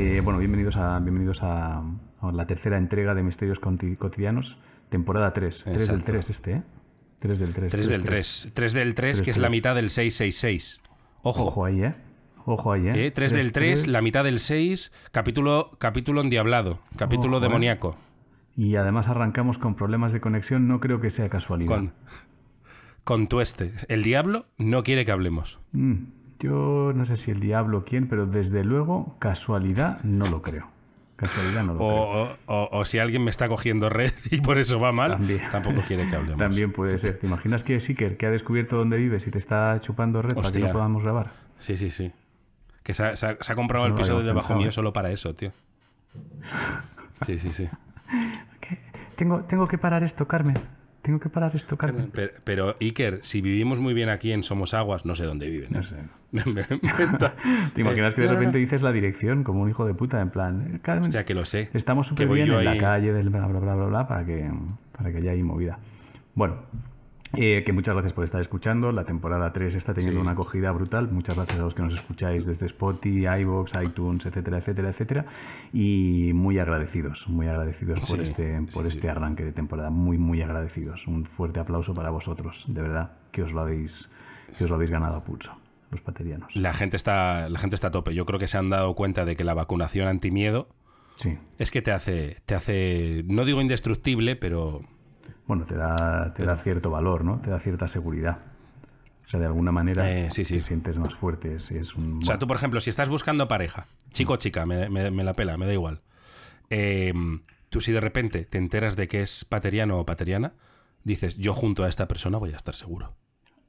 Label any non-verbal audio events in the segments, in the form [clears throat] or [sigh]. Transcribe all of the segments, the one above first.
Eh, bueno, bienvenidos a, bienvenidos a, a la tercera entrega de Misterios Cotidianos, temporada 3. 3 del Exacto. 3 este, ¿eh? 3 del 3. 3 del 3. 3 del 3, Tres, que es la mitad del 666. Ojo. Ojo ahí, ¿eh? Ojo ahí, ¿eh? 3 del 3, la mitad del 6, capítulo, capítulo endiablado, capítulo Ojo, eh. demoníaco. Y además arrancamos con problemas de conexión, no creo que sea casualidad. Con, con tueste. El diablo no quiere que hablemos. Mm, yo no sé si el diablo quién, pero desde luego casualidad no lo creo. Casualidad no lo creo. O, o- o- si alguien me está cogiendo red [laughs] y por eso va mal, También. tampoco quiere que hablemos. También puede ser. ¿Te imaginas que Seeker, que ha descubierto dónde vives y te está chupando red para que no podamos grabar? Sí, sí, sí. Que se ha, se ha- se ha comprado Eso el piso de debajo mío ¿eh? solo para eso, tío. [laughs] Sí, sí, sí. Tengo, tengo que parar esto, Carmen. Tengo que parar esto, Carmen. Pero, pero, Iker, si vivimos muy bien aquí en Somos Aguas, no sé dónde viven. No ¿eh? sé. [laughs] [laughs] ¿Te imaginas que de repente dices la dirección como un hijo de puta? En plan, eh, Carmen, Hostia, que lo sé. estamos súper bien en la calle del bla, bla, bla, bla, bla, para que, para que haya ahí movida. Bueno, eh, que muchas gracias por estar escuchando. La temporada 3 está teniendo Sí. una acogida brutal. Muchas gracias a los que nos escucháis desde Spotify, iVoox, iTunes, etcétera, etcétera, etcétera. Y muy agradecidos, muy agradecidos por, Sí, este, por sí, este arranque de temporada. Muy, muy agradecidos. Un fuerte aplauso para vosotros, de verdad, que os lo habéis, que os lo habéis ganado a pulso, los paterianos. La gente, está, la gente está a tope. Yo creo que se han dado cuenta de que la vacunación antimiedo Sí. es que te hace, te hace, no digo indestructible, pero Bueno, te da, te da cierto valor, ¿no? Te da cierta seguridad. O sea, de alguna manera Eh, sí, sí. te sientes más fuerte. Es, es un, O sea, tú, por ejemplo, si estás buscando pareja, chico o chica, me, me- me la pela, me da igual. Eh, tú si de repente te enteras de que es pateriano o pateriana, dices, yo junto a esta persona voy a estar seguro.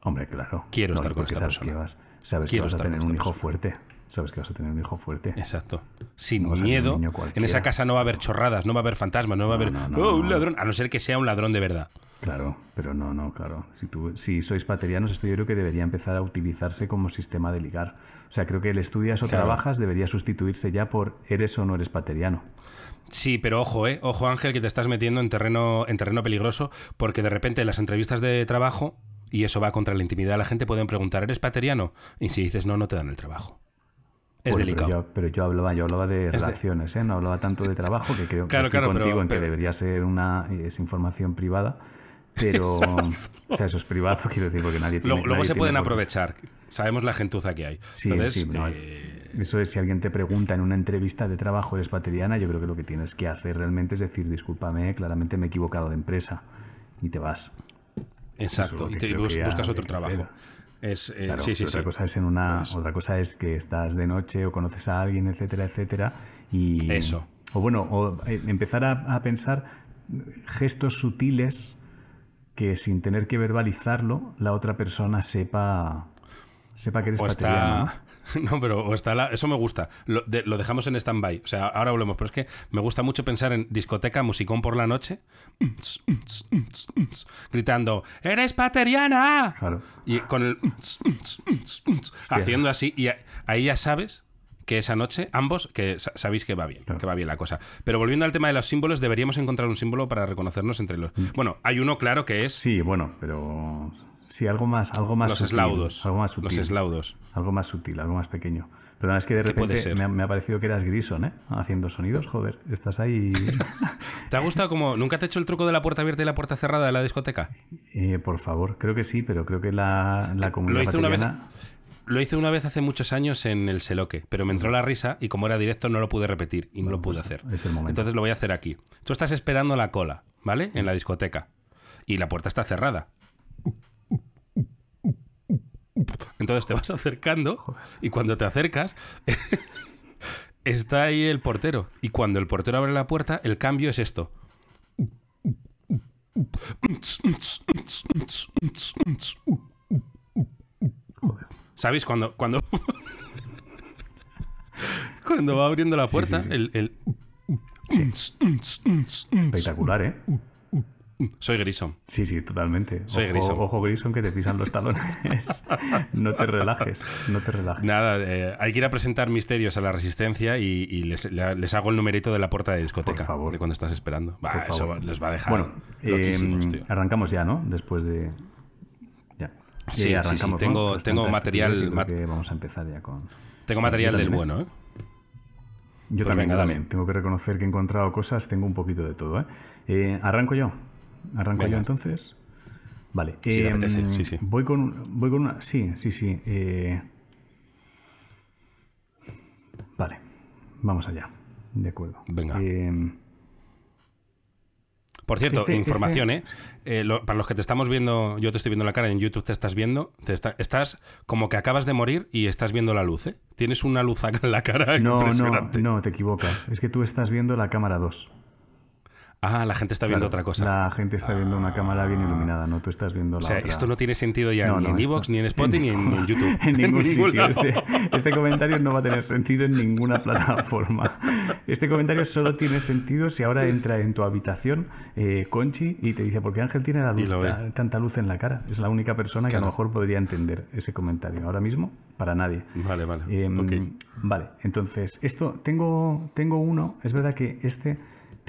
Hombre, claro. Quiero estar con esta sabes persona. que vas, sabes Quiero que vas a tener un hijo persona. fuerte. Sabes que vas a tener un hijo fuerte. Exacto. Sin No miedo. En esa casa no va a haber chorradas, no va a haber fantasmas, no va a haber no, no, "Oh, un ladrón, a no ser que sea un ladrón de verdad. Claro, pero no, no, claro. Si, tú, si sois paterianos, esto yo creo que debería empezar a utilizarse como sistema de ligar. O sea, creo que el estudias o Claro. trabajas debería sustituirse ya por eres o no eres pateriano. Sí, pero ojo, eh, ojo Ángel, que te estás metiendo en terreno, en terreno peligroso, porque de repente en las entrevistas de trabajo, y eso va contra la intimidad, la gente pueden preguntar, ¿eres pateriano? Y si dices no, no te dan el trabajo. Es Bueno, delicado. Pero yo, pero yo hablaba, yo hablaba de de- relaciones, ¿eh? no hablaba tanto de trabajo, que creo [laughs] que Claro, estoy claro, pero- contigo en que debería ser una es información privada, pero [laughs] o sea, eso es privado, quiero decir, porque nadie tiene Luego, nadie se tiene pueden aprovechar. Sabemos la gentuza que hay. Sí, Entonces, sí, eh, eso es si alguien te pregunta en una entrevista de trabajo eres pateriana, yo creo que lo que tienes que hacer realmente es decir, discúlpame, claramente me he equivocado de empresa y te vas. exacto. Y te bus- buscas otro trabajo. hacer. Es, eh, Claro, sí, sí, pero otra sí. cosa es en una, otra cosa es que estás de noche o conoces a alguien, etcétera, etcétera, y Eso. o bueno, o eh, empezar a, a pensar gestos sutiles que sin tener que verbalizarlo la otra persona sepa sepa que eres O. [laughs] No, pero o está la- eso me gusta. Lo, de- lo dejamos en stand-by. O sea, ahora volvemos. Pero es que me gusta mucho pensar en discoteca, musicón por la noche, gritando, ¡Eres pateriana! Claro. Y con el... haciendo así. Y ahí ya sabes que esa noche ambos que sa- sabéis que va bien, Claro. que va bien la cosa. Pero volviendo al tema de los símbolos, deberíamos encontrar un símbolo para reconocernos entre los... Bueno, hay uno claro que es Mm. Sí, bueno, pero sí algo más, algo más los sutil, eslaudos. algo más sutil, Los eslaudos. algo más sutil, algo más pequeño. Perdona, es que de ¿Qué puede repente me ha, me ha parecido que eras Grison, ¿eh? Haciendo sonidos, joder, estás ahí. [laughs] ¿Te ha gustado como... ¿Nunca te he hecho el truco de la puerta abierta y la puerta cerrada de la discoteca? Eh, por favor, creo que sí, pero creo que la, la comunidad hice una vez- Lo hice una vez hace muchos años en el Seloque, pero me entró la risa y como era directo no lo pude repetir y no lo pude hacer. es el momento. Entonces lo voy a hacer aquí. Tú estás esperando la cola, ¿vale? En la discoteca. Y la puerta está cerrada. Entonces te vas [laughs] acercando y cuando te acercas [laughs] está ahí el portero. Y cuando el portero abre la puerta, el cambio es esto. ¿Sabéis? Cuando, cuando, [laughs] cuando va abriendo la puerta, sí, sí. el... el- Espectacular, ¿eh? Soy Grison. Sí, sí, totalmente. Soy ojo, Grison. Ojo Grison que te pisan los talones. [laughs] no te relajes, no te relajes. Nada, eh, hay que ir a presentar misterios a la resistencia y, y les, le- les hago el numerito de la puerta de discoteca. Por favor. De cuando estás esperando. Por eso favor. les va a dejar Bueno, eh, tío. arrancamos ya, ¿no? Después de. Ya. Sí, Eh, sí, arrancamos, tengo- tengo tanta material- mat- que vamos a empezar ya con. Tengo material del bueno, ¿eh? Yo Pues también, venga, también. Tengo que reconocer que he encontrado cosas, tengo un poquito de todo, ¿eh? Eh, arranco yo. Arranco Venga. yo entonces. Vale. Eh, apetece, sí, sí. Voy con, voy con una. Sí, sí, sí. eh, Vale. Vamos allá. De acuerdo. Venga. Eh, Por cierto, Este- información, este- ¿eh? Eh, lo- para los que te estamos viendo, yo te estoy viendo la cara, en YouTube te estás viendo, te está- estás como que acabas de morir y estás viendo la luz, ¿eh? Tienes una luz acá en la cara no, no, impresionante. no, te equivocas. Es que tú estás viendo la cámara 2. Ah, la gente está viendo Claro, otra cosa. La gente está viendo una cámara bien iluminada, no tú estás viendo la O sea, otra. esto no tiene sentido ya No, ni no, en Evox, ni en Spotify, ni en, ni en YouTube. [laughs] en ningún [laughs] sitio. Este, [laughs] este comentario no va a tener sentido en ninguna plataforma. Este comentario solo tiene sentido si ahora entra en tu habitación eh, Conchi y te dice, ¿por qué Ángel tiene la luz, tanta luz en la cara? Es la única persona que a lo mejor podría entender ese comentario. Ahora mismo, para nadie. Vale, vale. Em. Vale, entonces, esto, tengo, tengo uno, es verdad que este,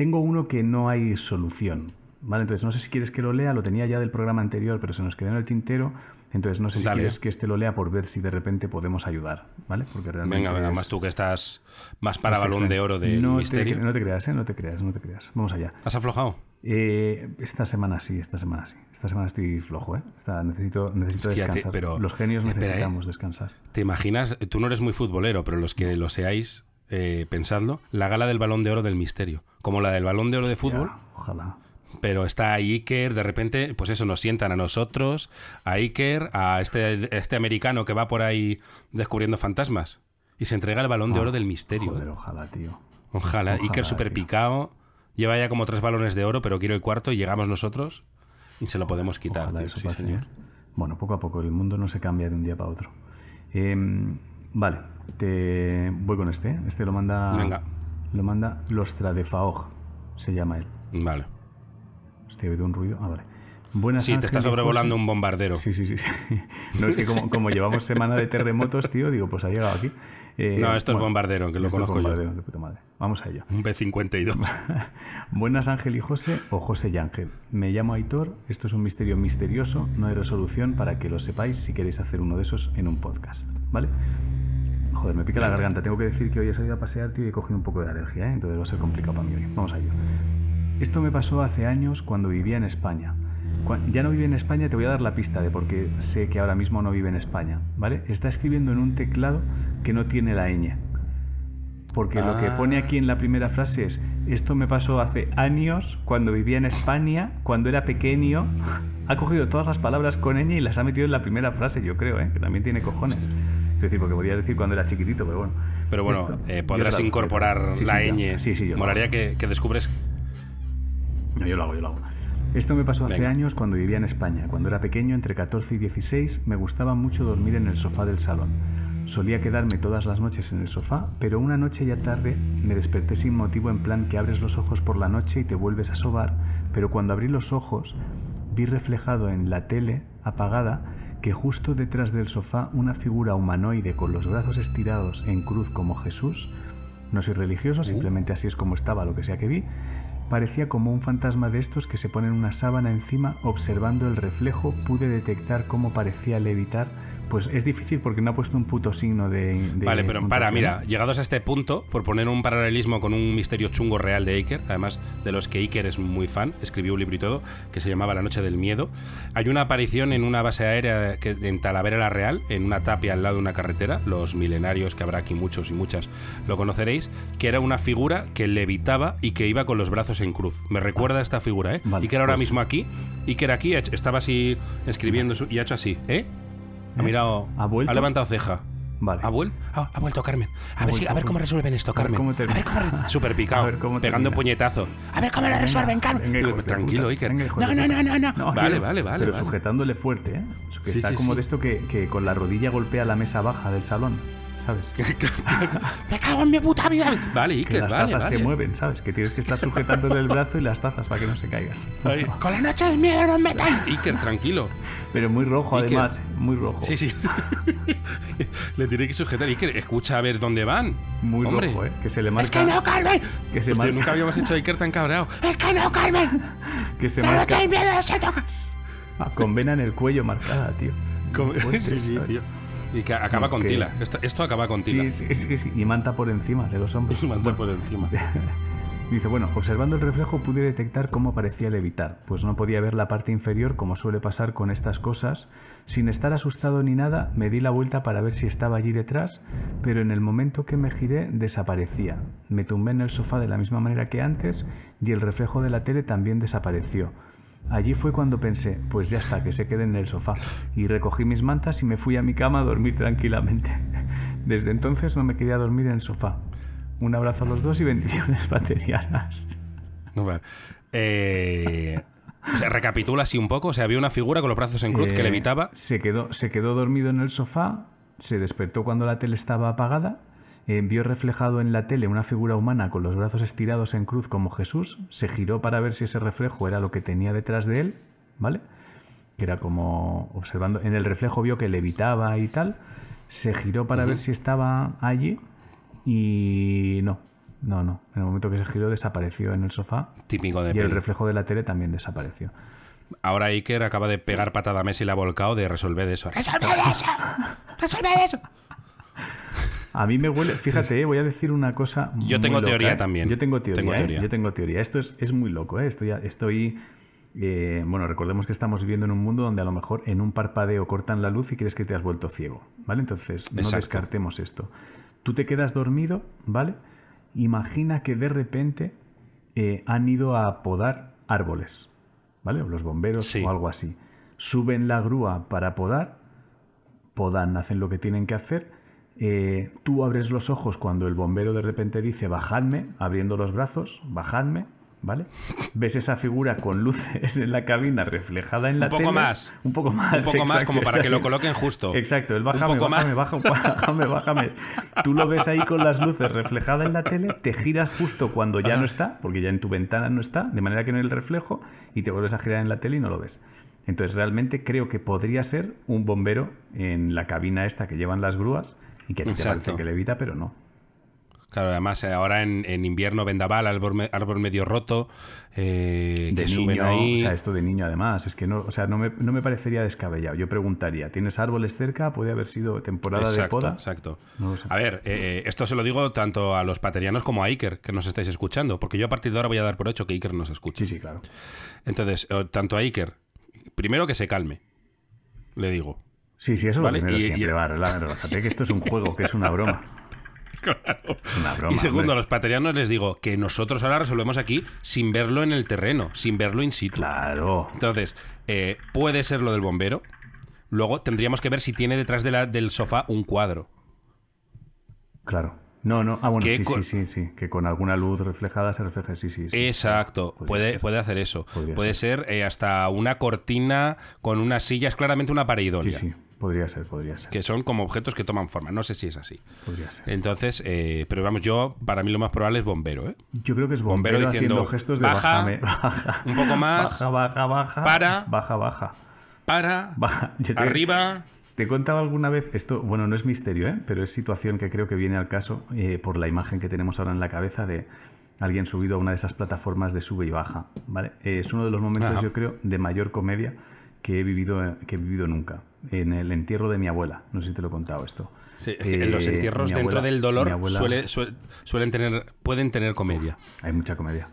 tengo uno que no hay solución. Vale, entonces no sé si quieres que lo lea, lo tenía ya del programa anterior, pero se nos quedó en el tintero. Entonces no sé si Dale. quieres que este lo lea por ver si de repente podemos ayudar, ¿vale? Porque realmente. Venga, venga, es- más tú que estás más para balón de oro del no misterio. Te, no te creas, ¿eh? No te creas, no te creas. Vamos allá. ¿Has aflojado? Eh, esta semana sí, esta semana sí. Esta semana estoy flojo, ¿eh? Esta- necesito necesito Hostia, te- descansar. pero- Los genios espera, ¿eh? necesitamos descansar. ¿Te imaginas? Tú no eres muy futbolero, pero los que lo seáis, eh, pensadlo, la gala del balón de oro del misterio. Como la del balón de oro de fútbol, ojalá. pero está Iker, de repente, pues eso, nos sientan a nosotros, a Iker, a este, este americano que va por ahí descubriendo fantasmas. Y se entrega el balón de oro del misterio. Ah, Joder, ¿eh? ojalá, tío. Ojalá. ojalá, Iker super picado, lleva ya como tres balones de oro, pero quiere el cuarto y llegamos nosotros y se lo podemos quitar. Ojalá tío. eso Sí, pase. señor. ¿eh? Bueno, poco a poco, el mundo no se cambia de un día para otro. Em, vale, te voy con este. ¿eh? Este lo manda. Venga. Lo manda Lostra de Faoj, se llama él. Vale. Estoy oído un ruido. Ah, vale. Buenas Sí, te está sobrevolando José. un bombardero. Sí, sí, sí. sí. No es que como, como llevamos semana de terremotos, tío, digo, pues ha llegado aquí. Eh, No, esto es bombardero, que lo conozco yo. bombardero, de puta madre. Vamos a ello. Un B52. [laughs] Buenas Ángel y José o José y Ángel. Me llamo Aitor, esto es un misterio misterioso, no hay resolución para que lo sepáis si queréis hacer uno de esos en un podcast, ¿vale? Joder, me pica la garganta, tengo que decir que hoy he salido a pasear, tío, y he cogido un poco de alergia, ¿eh? entonces va a ser complicado para mí hoy. Vamos a ello. Esto me pasó hace años cuando vivía en España. Ya no vive en España, te voy a dar la pista de por qué sé que ahora mismo no vive en España, ¿vale? Está escribiendo en un teclado que no tiene la ñ. Porque lo que pone aquí en la primera frase es, esto me pasó hace años cuando vivía en España, cuando era pequeño. [laughs] Ha cogido todas las palabras con ñ y las ha metido en la primera frase, yo creo, ¿eh? que también tiene cojones. Es decir, porque podía decir cuando era chiquitito, pero bueno. Pero bueno, Esto- eh, podrás incorporar sí, la sí, ñ. Sí, sí, yo hago. que, que descubres. No, yo lo hago, yo lo hago. Esto me pasó hace Venga. años cuando vivía en España. Cuando era pequeño, entre 14 y 16, me gustaba mucho dormir en el sofá del salón. Solía quedarme todas las noches en el sofá, pero una noche ya tarde me desperté sin motivo en plan que abres los ojos por la noche y te vuelves a sobar, pero cuando abrí los ojos vi reflejado en la tele apagada que justo detrás del sofá una figura humanoide con los brazos estirados en cruz como Jesús, no soy religioso, simplemente así es como estaba lo que sea que vi, parecía como un fantasma de estos que se ponen una sábana encima observando el reflejo, pude detectar cómo parecía levitar Pues es difícil porque no ha puesto un puto signo de. de Vale, pero para, mira, llegados a este punto, por poner un paralelismo con un misterio chungo real de Iker, además de los que Iker es muy fan, escribió un libro y todo, que se llamaba La Noche del Miedo. Hay una aparición en una base aérea que, en Talavera la Real, en una tapia al lado de una carretera, los milenarios, que habrá aquí muchos y muchas lo conoceréis, que era una figura que levitaba y que iba con los brazos en cruz. Me recuerda a esta figura, ¿eh? Vale, Iker ahora pues- mismo aquí, Iker aquí estaba así escribiendo su- y ha hecho así, ¿eh? Ha ¿Eh? mirado, ¿Ha vuelto? levantado ceja. Vale. ¿Ha, vuel- ha- ha vuelto Carmen. A, ver, vuelto, si- a ha ver cómo vuelto. resuelven esto, A ver Carmen. cómo A ver termina. cómo. [laughs] Súper picado. A ver cómo pegando termina. puñetazo. A ver cómo lo resuelven, Carmen. Venga, tranquilo, puta. Iker. Venga, no, no, no, no, no. No, Vale, vale, vale. Pero vale. sujetándole fuerte, ¿eh? Que Sí, está sí, como sí. de esto que, que con la rodilla golpea la mesa baja del salón. ¿Sabes? [laughs] [laughs] ¡Me cago en mi puta vida! Vale, Que Iker, las vale, tazas vale. se mueven, ¿sabes? Que tienes que estar sujetándole el brazo y las tazas para que no se caigan. Ahí, [laughs] Con la noche del miedo no me metáis. Iker, tranquilo. Pero muy rojo, Iker. además, ¿eh? muy rojo. Sí, sí. Le tiene que sujetar. Iker, escucha a ver dónde van. Muy Hombre. rojo, ¿eh? Que se le ¡Es marca. que no, Carmen! Que se Hostia, marca- nunca habíamos hecho a Iker tan cabreado. ¡Es que no, Carmen! Que se ¡La noche marca del miedo se toca! Ah, con vena en el cuello marcada, tío. Muy fuerte, Sí, sí, tío. Y que acaba con Que- tila. Esto, esto acaba con tila. Sí, sí, sí, sí. Y manta por encima de los hombros. Es un [laughs] mantel por encima. [laughs] Dice, bueno, observando el reflejo pude detectar cómo parecía levitar, pues no podía ver la parte inferior como suele pasar con estas cosas. Sin estar asustado ni nada, me di la vuelta para ver si estaba allí detrás, pero en el momento que me giré desaparecía. Me tumbé en el sofá de la misma manera que antes y el reflejo de la tele también desapareció. Allí fue cuando pensé, pues ya está, que se quede en el sofá. Y recogí mis mantas y me fui a mi cama a dormir tranquilamente. [laughs] Desde entonces no me quería dormir en el sofá. Un abrazo a los dos y bendiciones [laughs] baterianas. No, vale. Eh, o sea, recapitula así un poco. O sea, había una figura con los brazos en cruz que Eh, levitaba. Se quedó, se quedó dormido en el sofá, se despertó cuando la tele estaba apagada, eh, vio reflejado en la tele una figura humana con los brazos estirados en cruz como Jesús, se giró para ver si ese reflejo era lo que tenía detrás de él, ¿vale? Que era como observando, en el reflejo vio que levitaba y tal, se giró para ver si estaba allí y no, no, no. En el momento que se giró desapareció en el sofá Típico de y el reflejo de la tele también desapareció. Ahora Iker acaba de pegar patada a Messi y la ha volcado de resolver eso. ¡Resolved eso! ¡Resolved eso! A mí me huele, fíjate, eh, voy a decir una cosa. Yo muy tengo loca, teoría ¿eh? también. Yo tengo teoría, Tengo ¿eh? teoría. Yo tengo teoría. Esto es, es muy loco, ¿eh? Estoy, estoy eh, bueno, recordemos que estamos viviendo en un mundo donde a lo mejor en un parpadeo cortan la luz y crees que te has vuelto ciego, ¿vale? Entonces, no Exacto. descartemos esto. Tú te quedas dormido, ¿vale? Imagina que de repente eh, han ido a podar árboles, ¿vale? O los bomberos Sí. o algo así. Suben la grúa para podar, podan, hacen lo que tienen que hacer. Eh, tú abres los ojos cuando el bombero de repente dice bajadme, abriendo los brazos, bajadme, ¿vale? Ves esa figura con luces en la cabina reflejada en la Un poco tele. más. Un poco más. Un poco más como para que lo coloquen justo. Exacto, el Un bájame, poco bájame, más. bájame, [laughs] bájame, bájame. Tú lo ves ahí con las luces reflejadas en la tele, te giras justo cuando ya no está, porque ya en tu ventana no está, de manera que no hay el reflejo, y te vuelves a girar en la tele y no lo ves. Entonces realmente creo que podría ser un bombero en la cabina esta que llevan las grúas y que a ti te parece que levita, pero no. Claro, además eh, ahora en, en invierno vendaval, árbol, me- árbol medio roto, eh, De que suben niño, ahí. o sea, esto de niño además, es que no, o sea, no me, no me parecería descabellado. Yo preguntaría, ¿tienes árboles cerca? ¿Puede haber sido temporada de poda? exacto. No. A ver, eh, esto se lo digo tanto a los paterianos como a Iker, que nos estáis escuchando, porque yo a partir de ahora voy a dar por hecho que Iker nos escucha. Sí, sí, claro. Entonces, tanto a Iker, primero que se calme, le digo. Sí, sí, eso Vale, lo primero y- siempre. y- Va, relájate que esto es un juego, que es una broma. [laughs] Claro. Es una broma. Y segundo, a los paterianos les digo que nosotros ahora resolvemos aquí sin verlo en el terreno, sin verlo in situ. Claro. Entonces, eh, puede ser lo del bombero. Luego tendríamos que ver si tiene detrás de la- del sofá un cuadro. Claro. No, no. Ah, bueno, ¿Qué sí, co- sí, sí, sí. Que con alguna luz reflejada se refleje. Sí, sí. sí. Exacto, Podría puede, ser. puede hacer eso. Podría puede ser, eh, hasta una cortina con unas sillas, claramente una pared Sí, sí. Podría ser, podría ser. que son como objetos que toman forma. No sé si es así. Podría ser. Entonces, eh, pero vamos, yo, para mí lo más probable es bombero, ¿eh? Yo creo que es Bombero bombero, diciendo, haciendo gestos de "Baja, bájame, baja. un poco más, Baja, baja, baja. para. Baja, baja. Para, Baja. Te- arriba. Te he contado alguna vez, esto, bueno, no es misterio, ¿eh? pero es situación que creo que viene al caso eh, por la imagen que tenemos ahora en la cabeza de alguien subido a una de esas plataformas de sube y baja. ¿vale? Eh, es uno de los momentos, Ajá. yo creo, de mayor comedia que he vivido, que he vivido nunca. En el entierro de mi abuela. No sé si te lo he contado esto. Sí, es que en los Eh, entierros dentro del dolor abuela- suele- suel- suelen tener, pueden tener comedia. Hay mucha comedia.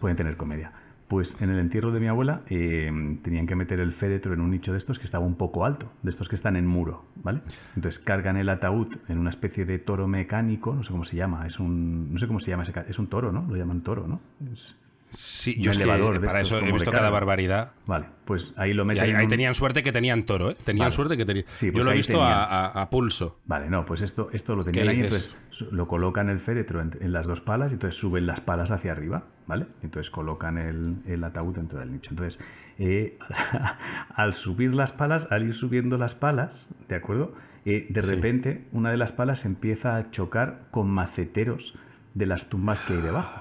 Pueden tener comedia. Pues en el entierro de mi abuela eh, tenían que meter el féretro en un nicho de estos que estaba un poco alto, de estos que están en muro, ¿vale? Entonces cargan el ataúd en una especie de toro mecánico, no sé cómo se llama, es un, no sé cómo se llama ese, es un toro, ¿no? Lo llaman toro, ¿no? Es- Sí, Un yo que de para estos eso he visto cada barbaridad. Vale, pues ahí lo meten. ahí, tenían suerte que tenían toro, ¿eh? Tenían Vale. suerte que tenían. Sí, yo pues lo he visto a, a- a pulso. Vale, no, pues esto, esto lo tenían ¿Qué ahí, entonces lo colocan el féretro en, en las dos palas y entonces suben las palas hacia arriba, ¿vale? Entonces colocan el, el ataúd dentro del nicho. Entonces, eh, [laughs] al subir las palas, al ir subiendo las palas, ¿de acuerdo? Eh, de repente, una de las palas empieza a chocar con maceteros de las tumbas que hay debajo,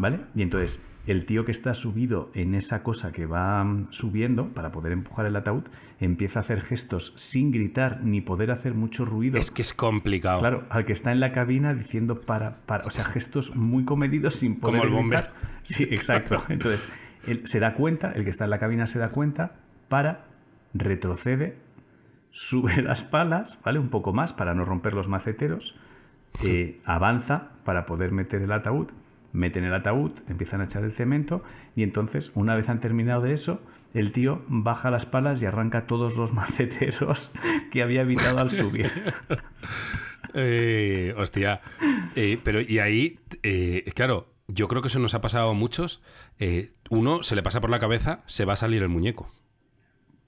¿vale? Y entonces, el tío que está subido en esa cosa que va mm, subiendo para poder empujar el ataúd, empieza a hacer gestos sin gritar ni poder hacer mucho ruido. Es que es complicado. Claro, al que está en la cabina diciendo para, para, o sea, gestos muy comedidos sin poder Como el bombero. Sí, exacto. [laughs] Entonces, él se da cuenta, el que está en la cabina se da cuenta, para, retrocede, sube [laughs] las palas, ¿vale? Un poco más para no romper los maceteros, eh, avanza para poder meter el ataúd, meten el ataúd, empiezan a echar el cemento y entonces, una vez han terminado de eso, el tío baja las palas y arranca todos los [laughs] maceteros que había evitado al subir. [laughs] Eh, hostia. Eh, pero y ahí, eh, claro, yo creo que eso nos ha pasado a muchos. Uno se le pasa por la cabeza, se va a salir el muñeco.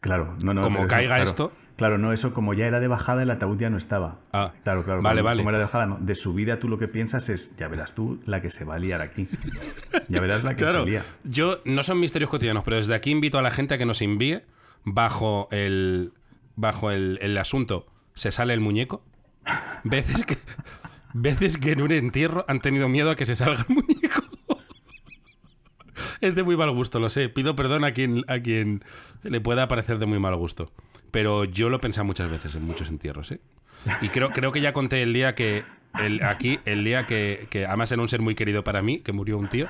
Claro, no, no. Como caiga claro, esto. Claro, no, eso como ya era de bajada, el ataúd ya no estaba. Ah, claro, claro. vale, como, vale. como era de bajada, no. De subida, tú lo que piensas es, ya verás tú la que se va a liar aquí. Ya verás la que Claro, se lía. yo no son misterios cotidianos, pero desde aquí invito a la gente a que nos envíe bajo el bajo el, el asunto se sale el muñeco. [laughs] Veces que veces que en un entierro han tenido miedo a que se salga el muñeco. [laughs] Es de muy mal gusto, lo sé. Pido perdón a quien a quien le pueda parecer de muy mal gusto, pero yo lo he muchas veces en muchos entierros, ¿eh? Y creo, creo que ya conté el día que. El, aquí, el día que, que. Además era un ser muy querido para mí, que murió un tío.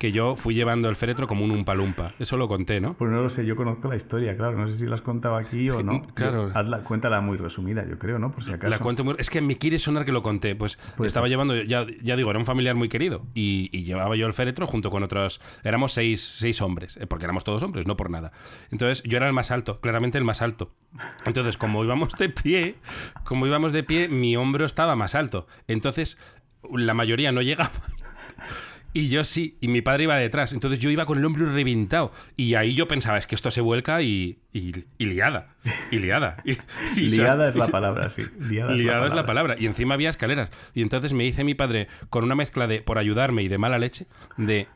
Que yo fui llevando el féretro como un umpalumpa. Eso lo conté, ¿no? Pues no lo sé, yo conozco la historia, claro. No sé si la has contado aquí o que, no. claro. Yo- Hazla, cuéntala muy resumida, yo creo, ¿no? Por si acaso. La cuento muy- Es que me quiere sonar que lo conté. Pues, Pues estaba sí. llevando, ya, ya digo, era un familiar muy querido. Y, y llevaba yo el féretro junto con otros. Éramos seis, seis hombres, eh, porque éramos todos hombres, no por nada. Entonces yo era el más alto, claramente el más alto. Entonces, como íbamos de pie, como íbamos de pie, mi hombro estaba más alto. Entonces, la mayoría no llegaba. Y yo sí, y mi padre iba detrás. Entonces yo iba con el hombro reventado. Y ahí yo pensaba, es que esto se vuelca y, y, y liada. Y liada. Y, Liada es la palabra, sí. Liada, Liada es la palabra. Y encima había escaleras. Y entonces me dice mi padre, con una mezcla de por ayudarme y de mala leche, de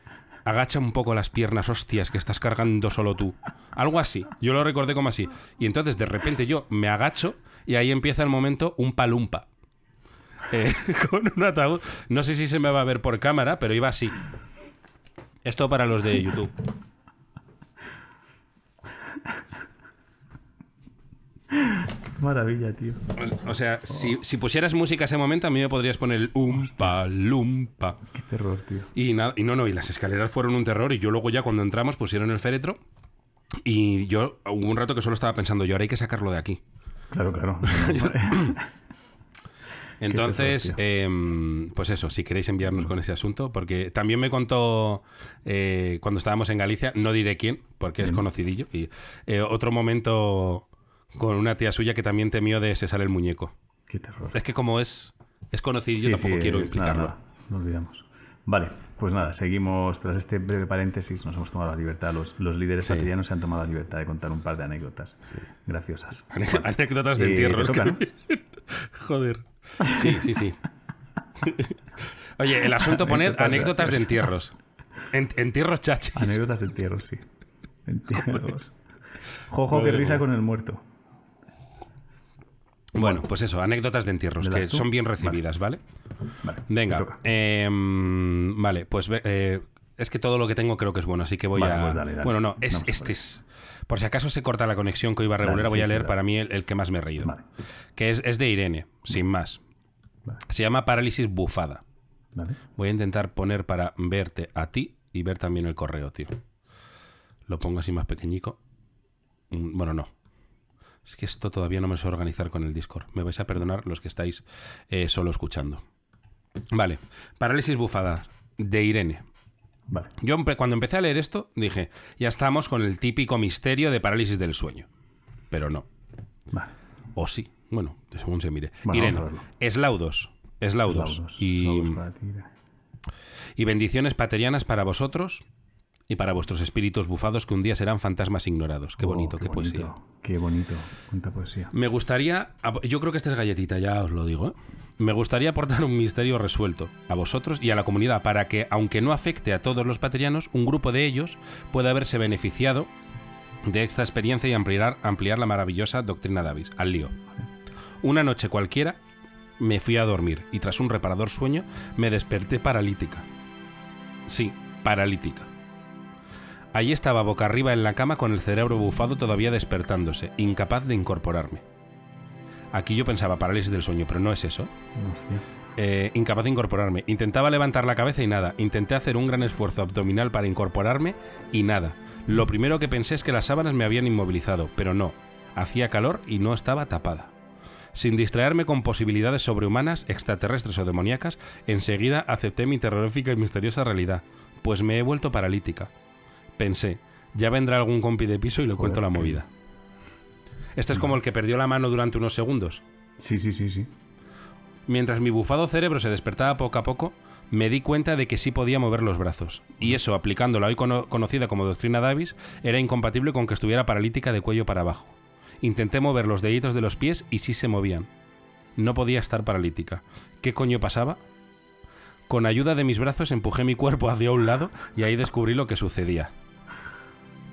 agacha un poco las piernas, hostias, que estás cargando solo tú. Algo así. Yo lo recordé como así. Y entonces de repente yo me agacho y ahí empieza el momento un palumpa. Eh, [laughs] con un ataúd. No sé si se me va a ver por cámara, pero iba así. Esto para los de YouTube. Maravilla, tío. O sea, si, si pusieras música a ese momento, a mí me podrías poner el umpa, lumpa. Qué terror, tío. Y nada, y no, no, y las escaleras fueron un terror. Y yo luego ya cuando entramos pusieron el féretro. Y yo hubo un rato que solo estaba pensando, yo ahora hay que sacarlo de aquí. Claro, claro. [laughs] [laughs] Entonces, em, pues eso, si queréis enviarnos con ese asunto, porque también me contó eh, cuando estábamos en Galicia, no diré quién, porque es conocidillo, y eh, otro momento con una tía suya que también temió de se sale el muñeco. Qué terror. Es que como es, es conocido, yo Sí, tampoco sí, quiero es- nada, implicarlo. nada, no olvidamos. Vale, pues nada, seguimos tras este breve paréntesis. Nos hemos tomado la libertad, los, los líderes Sí. patrianos se han tomado la libertad de contar un par de anécdotas graciosas. Ane-. [laughs] Anécdotas de Eh, toca, ¿no? [laughs] Joder. Sí, sí, sí. [laughs] Oye, el asunto [laughs] poner Anécdotas anécdotas de entierros. En- entierros chachis. Anécdotas de entierros, sí. Entierros. [laughs] Jojo, qué risa con el muerto. Bueno, pues eso, anécdotas de entierros, ¿Le que tú? son bien recibidas, ¿vale? Vale, Venga. em, vale, pues ve- eh, es que todo lo que tengo creo que es bueno, así que voy Vale, a. pues dale, dale. Bueno, no, es, por este es. Por si acaso se corta la conexión que iba regular, Dale, voy sí, a leer para mí el, el que más me he reído. Vale. Que es, es de Irene, sin más. Vale. Se llama parálisis bufada. Voy a intentar poner para verte a ti y ver también el correo, tío. Lo pongo así más pequeñico. Mm, Bueno, no. Es que esto todavía no me sé organizar con el Discord. Me vais a perdonar los que estáis eh, solo escuchando. Vale. Parálisis bufada de Irene. Vale. Yo cuando empecé a leer esto dije, ya estamos con el típico misterio de parálisis del sueño. Pero no. Vale. O sí. Bueno, según se mire. Bueno, Irene, eslaudos. Eslaudos. Laudos, Y, y bendiciones paterianas para vosotros y para vuestros espíritus bufados que un día serán fantasmas ignorados. Qué Oh, bonito, qué, bonito, poesía. Qué bonito. Cuánta poesía. Me gustaría, yo creo que esta es galletita, ya os lo digo, ¿eh? me gustaría aportar un misterio resuelto a vosotros y a la comunidad para que, aunque no afecte a todos los paterianos, un grupo de ellos pueda haberse beneficiado de esta experiencia y ampliar, ampliar la maravillosa doctrina Davis. Al lío. Una noche cualquiera me fui a dormir y tras un reparador sueño me desperté paralítica. Sí, paralítica. Allí estaba boca arriba en la cama con el cerebro bufado todavía despertándose, incapaz de incorporarme. Aquí yo pensaba parálisis del sueño, pero no es eso. Hostia. Eh, incapaz de incorporarme. Intentaba levantar la cabeza y nada. Intenté hacer un gran esfuerzo abdominal para incorporarme y nada. Lo primero que pensé es que las sábanas me habían inmovilizado, pero no. Hacía calor y no estaba tapada. Sin distraerme con posibilidades sobrehumanas, extraterrestres o demoníacas, enseguida acepté mi terrorífica y misteriosa realidad, pues me he vuelto paralítica. Pensé, ya vendrá algún compi de piso y le cuento la qué- movida. Este es como el que perdió la mano durante unos segundos. Sí, sí, sí, sí. Mientras mi bufado cerebro se despertaba poco a poco, me di cuenta de que sí podía mover los brazos. Y eso, aplicando la hoy cono- conocida como doctrina Davis, era incompatible con que estuviera paralítica de cuello para abajo. Intenté mover los deditos de los pies y sí se movían. No podía estar paralítica. ¿Qué coño pasaba? Con ayuda de mis brazos empujé mi cuerpo hacia un lado y ahí descubrí lo que sucedía.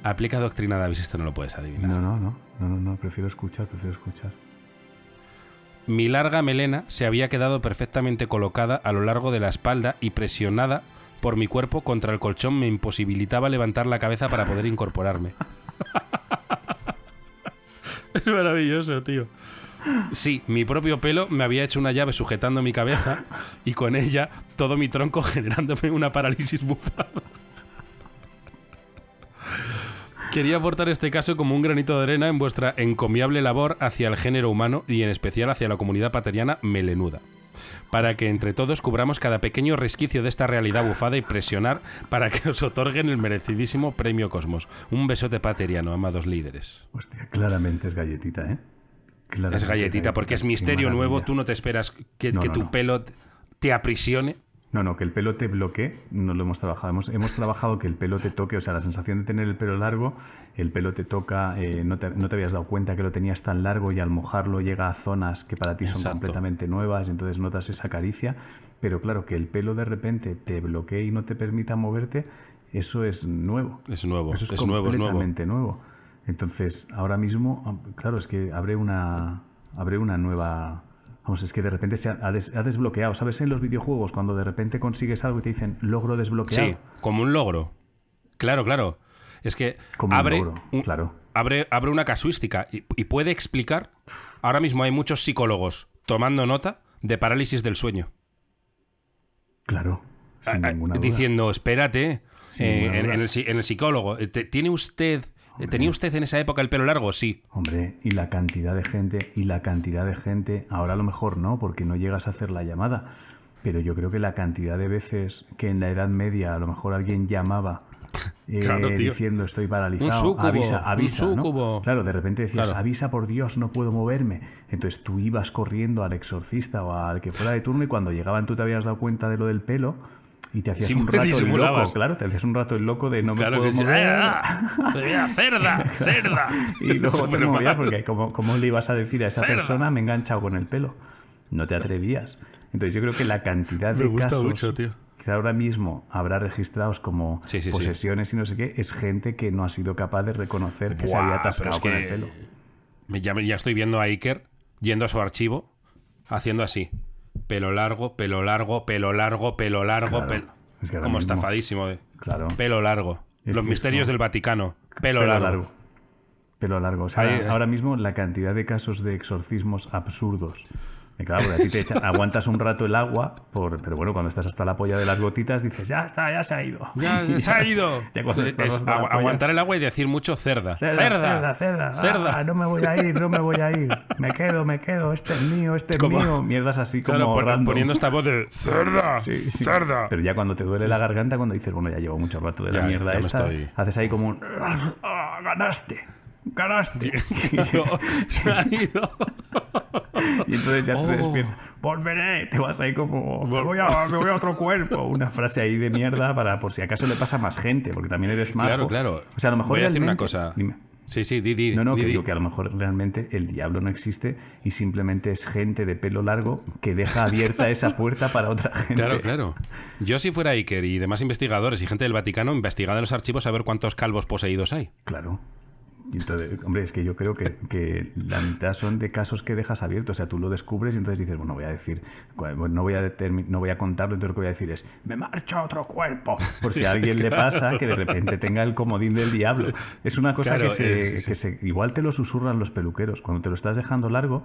Aplica doctrina Davis, esto no lo puedes adivinar. No, no, no. No, no, no. Prefiero escuchar, prefiero escuchar. Mi larga melena se había quedado perfectamente colocada a lo largo de la espalda y presionada por mi cuerpo contra el colchón me imposibilitaba levantar la cabeza para poder incorporarme. [laughs] es maravilloso, tío. Sí, mi propio pelo me había hecho una llave sujetando mi cabeza y con ella todo mi tronco [laughs] generándome una parálisis bufada. Quería aportar este caso como un granito de arena en vuestra encomiable labor hacia el género humano y en especial hacia la comunidad pateriana melenuda. Para que entre todos cubramos cada pequeño resquicio de esta realidad bufada y presionar para que os otorguen el merecidísimo premio Cosmos. Un besote pateriano, amados líderes. Hostia, claramente es galletita, ¿eh? Claramente Es galletita porque es misterio nuevo, tú no te esperas que, No, que no, tu no. pelo te aprisione. No, no, que el pelo te bloquee, no lo hemos trabajado. Hemos, hemos trabajado que el pelo te toque, o sea, la sensación de tener el pelo largo, el pelo te toca, eh, no, te, no te habías dado cuenta que lo tenías tan largo y al mojarlo llega a zonas que para ti son Exacto. completamente nuevas, y entonces notas esa caricia. Pero claro, que el pelo de repente te bloquee y no te permita moverte, eso es nuevo. Es nuevo, Eso es, es nuevo, nuevo. completamente nuevo. Entonces, ahora mismo, claro, es que abre una, abre una nueva... Vamos, es que de repente se ha, ha des- ha desbloqueado. ¿Sabes en los videojuegos cuando de repente consigues algo y te dicen logro desbloqueado? Sí, como un logro. Claro, claro. Es que Como un abre, logro, un- claro. abre, abre una casuística y, y puede explicar. Ahora mismo hay muchos psicólogos tomando nota de parálisis del sueño. Claro, sin Ah, ah, ninguna duda. Diciendo, espérate, eh, en, el, psi- en el psicólogo, eh, ¿tiene usted, ¿tenía usted en esa época el pelo largo? Sí. Hombre, y la cantidad de gente, y la cantidad de gente, ahora a lo mejor no, porque no llegas a hacer la llamada, pero yo creo que la cantidad de veces que en la Edad Media a lo mejor alguien llamaba [laughs] eh, Claro, diciendo estoy paralizado, Un súcubo, avisa, un avisa, ¿no? Claro, de repente decías, Claro. avisa por Dios, no puedo moverme. Entonces tú ibas corriendo al exorcista o al que fuera de turno y cuando llegaban tú te habías dado cuenta de lo del pelo y te hacías un rato el loco, claro, te hacías un rato el loco de no me Claro puedo que sí. mover. ¡Ah! ¡Cerda! [laughs] ¡Cerda! Y luego te movías porque como, ¿cómo le ibas a decir a esa Cerda. persona me he enganchado con el pelo? No te atrevías. Entonces yo creo que la cantidad Me de gusta casos mucho, tío. que ahora mismo habrá registrados como Sí, sí, sí. posesiones y no sé qué, es gente que no ha sido capaz de reconocer que se había atascado con que el pelo. Ya, ya estoy viendo a Iker yendo a su archivo, haciendo así. Pelo largo, pelo largo, pelo largo, pelo largo, Claro. pelo... Es que Como mismo- estafadísimo de... Claro. Pelo largo. Es Los misterios del Vaticano. Pelo, largo. Pelo largo. O sea, Ahí, eh. ahora mismo la cantidad de casos de exorcismos absurdos. Claro, porque a ti te echan- aguantas un rato el agua, por, pero bueno, cuando estás hasta la polla de las gotitas dices, ya está, ya se ha ido. Ya, [laughs] se ha ido. Ya cuando Es- estás es hasta la agu- polla, aguantar el agua y decir mucho cerda. Cerda, Cerda. cerda, cerda. Cerda. Ah, no me voy a ir, no me voy a ir. Me quedo, me quedo. Este es mío, este es mío. Mierdas así como Claro, pon- random. poniendo esta voz de cerda. [laughs] Sí, sí. Cerda. Pero ya cuando te duele la garganta, cuando dices, bueno, ya llevo mucho rato de la mierda esta, estoy- haces ahí como un... "Ah, ganaste, ganaste. [laughs] Se ha ido. [laughs] y entonces ya Oh. te despiertas. volveré, te vas ahí como, me voy, a, me voy a otro cuerpo. Una frase ahí de mierda para por si acaso le pasa a más gente, porque también eres majo. Claro, claro. O sea, a lo mejor Voy a decir una cosa. Dime. Sí, sí, di, di, No, no, di, que di. digo que a lo mejor realmente el diablo no existe y simplemente es gente de pelo largo que deja abierta esa puerta para otra [laughs] gente. Claro, claro. Yo si fuera Iker y demás investigadores y gente del Vaticano, investigad en los archivos a ver cuántos calvos poseídos hay. Claro. Y entonces, hombre, es que yo creo que, que la mitad son de casos que dejas abiertos. O sea, tú lo descubres y entonces dices, bueno, voy a decir, no voy a, no voy a contarlo, entonces lo que voy a decir es, me marcho a otro cuerpo. Por si a alguien le pasa que de repente tenga el comodín del diablo. Es una cosa Claro, que, se, eh, sí, sí. que se- igual te lo susurran los peluqueros. Cuando te lo estás dejando largo.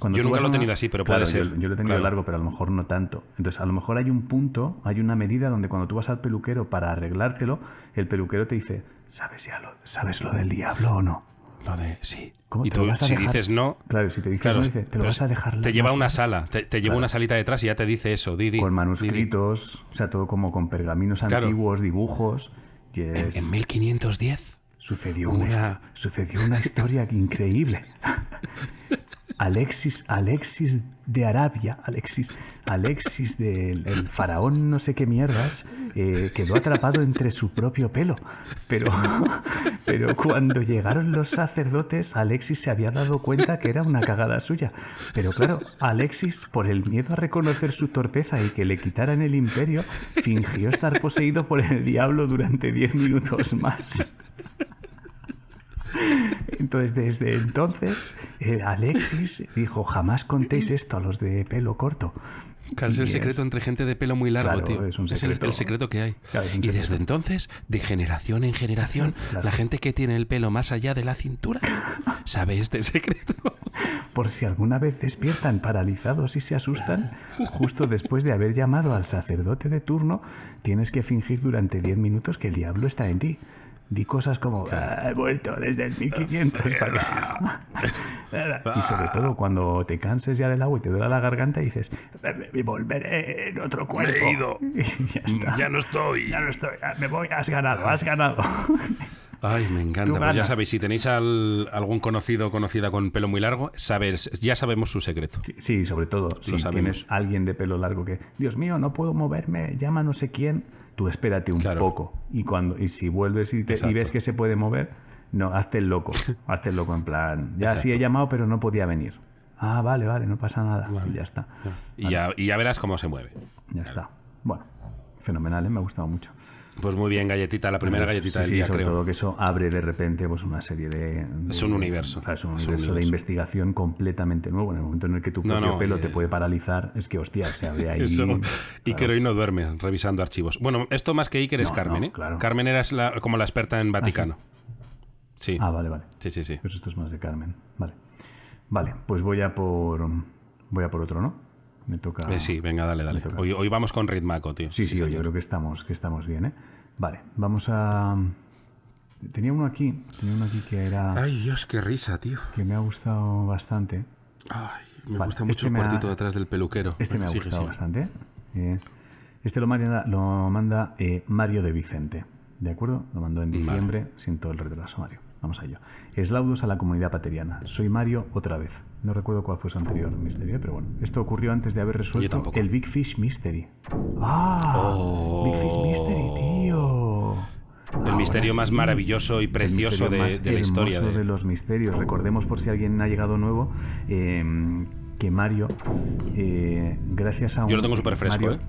Cuando Yo nunca lo he una- tenido así, pero Claro, puede ser. Yo, yo lo he tenido Claro. largo, pero a lo mejor no tanto. Entonces, a lo mejor hay un punto, hay una medida donde cuando tú vas al peluquero para arreglártelo, el peluquero te dice, ¿sabes ya lo, ¿sabes lo del diablo o no? Lo de sí. ¿Cómo Y te lo tú, vas a si dejar? dices no. Claro, si te dices claro, no, dice, te lo vas a dejar Te lleva a una lejos". sala, te, te lleva Claro. una salita detrás y ya te dice eso. Di, di, Con manuscritos, o sea, todo como con pergaminos Claro. antiguos, dibujos. Y En, en 1510. sucedió, una... sucedió una historia increíble. [laughs] Alexis, Alexis de Arabia, Alexis, Alexis del el faraón no sé qué mierdas, eh, quedó atrapado entre su propio pelo. Pero, [laughs] pero cuando llegaron los sacerdotes, Alexis se había dado cuenta que era una cagada suya. Pero claro, Alexis, por el miedo a reconocer su torpeza y que le quitaran el imperio, fingió estar poseído por el diablo durante 10 minutos más. Entonces, desde entonces, eh, Alexis dijo, jamás contéis esto a los de pelo corto. Claro, es el secreto entre gente de pelo muy largo, Claro, tío. es un el- secreto. el, secreto que hay. Claro, y secreto. desde entonces, de generación en generación, [laughs] Claro. la gente que tiene el pelo más allá de la cintura sabe este [laughs] secreto. Por si alguna vez despiertan paralizados y se asustan, justo después de haber llamado al sacerdote de turno, tienes que fingir durante 10 minutos que el diablo está en ti. Di cosas como, "Ah, he vuelto desde el 1500 para que se-". Y sobre todo cuando te canses ya del agua y te duela la garganta dices, me volveré en otro cuerpo. he ido. [laughs] Y ya está. Ya no estoy. Ya no estoy, ya me voy, has ganado, has ganado. [laughs] Ay, me encanta. Pues ya sabéis, si tenéis al- algún conocido o conocida con pelo muy largo, sabes, ya sabemos su secreto. Sí, sobre todo, si tienes alguien de pelo largo que, Dios mío, no puedo moverme, llama no sé quién, tú espérate un Claro. poco. Y cuando y si vuelves y, te- y Exacto. ves que se puede mover, no, hazte el loco. [laughs] hazte el loco en plan, ya sí he llamado, pero no podía venir. Ah, vale, vale, no pasa nada. Y ya está. Y, ya, y ya verás cómo se mueve. Ya está. Bueno, fenomenal, ¿eh? me ha gustado mucho. Pues muy bien, galletita, la primera galletita Sí, del sí, día, sobre creo. todo que eso abre de repente pues una serie de... de- Es un universo. es un Es un universo de investigación completamente nuevo. En el momento en el que tu propio no, pelo te puede paralizar, es que, hostia, se abre [laughs] ahí... Eso. claro. Iker hoy no duerme revisando archivos. Bueno, esto más que Iker es No, Carmen, no, ¿eh? claro. Carmen era la- como la experta en Vaticano. sí. Ah, vale, vale. sí, sí, sí. Pues esto es más de Carmen. Vale. Vale, pues voy a por... Voy a por otro, ¿no? Me toca... Eh, sí, venga, dale, dale. Hoy, hoy vamos con Ritmaco, tío. Sí, sí, yo creo que estamos, que estamos bien, ¿eh? Vale, vamos a... Tenía uno aquí, tenía uno aquí que era... Ay, Dios, qué risa, tío. que me ha gustado bastante. Ay, me Vale, gusta mucho este el me ha- cuartito detrás del peluquero. Este me ha gustado bastante. Eh, este lo manda, lo manda eh, Mario de Vicente. ¿De acuerdo? Lo mandó en diciembre, siento el retraso, Mario. Vamos a ello. Eslaudos a la comunidad pateriana. Soy Mario otra vez. No recuerdo cuál fue su anterior misterio, pero bueno. Esto ocurrió antes de haber resuelto el Big Fish Mystery. ¡Ah! Big Fish Mystery, tío. El misterio más maravilloso y El precioso misterio de, más de la historia. de- de los misterios. Recordemos por si alguien ha llegado nuevo eh, que Mario, eh, gracias a un Yo lo tengo súper fresco, Mario- ¿eh?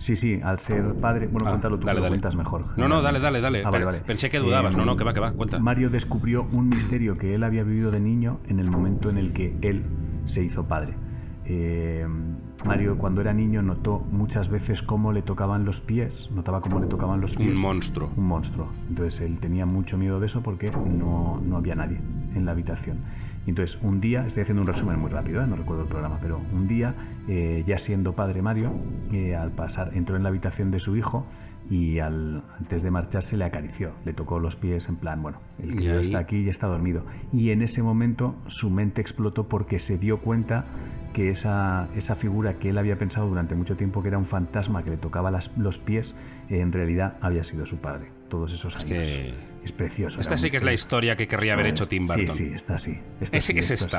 Sí, sí, al ser padre. Bueno, Ah, cuéntalo tú, dale, que lo dale. cuentas mejor. No, no, dale, dale, dale. Ah, vale, Pero vale. Pensé que dudabas. Eh, no, no, que va, que va. Cuenta. Mario descubrió un misterio que él había vivido de niño en el momento en el que él se hizo padre. Eh, Mario cuando era niño notó muchas veces cómo le tocaban los pies, notaba cómo le tocaban los pies. Un monstruo. Un monstruo. Entonces él tenía mucho miedo de eso porque no, no había nadie en la habitación. Y entonces un día, estoy haciendo un resumen muy rápido, ¿eh? no recuerdo el programa, pero un día, eh, ya siendo padre Mario, eh, al pasar, entró en la habitación de su hijo y al, antes de marcharse le acarició, le tocó los pies en plan, bueno, el que está aquí y está dormido. Y en ese momento su mente explotó porque se dio cuenta que esa, esa figura que él había pensado durante mucho tiempo que era un fantasma que le tocaba las- los pies, en realidad había sido su padre. todos esos Es años. que- Es precioso. Esta sí que es la historia- que querría esto haber es- hecho Tim Burton. Sí, sí, esta sí. Esta Ese- sí, es esto esta.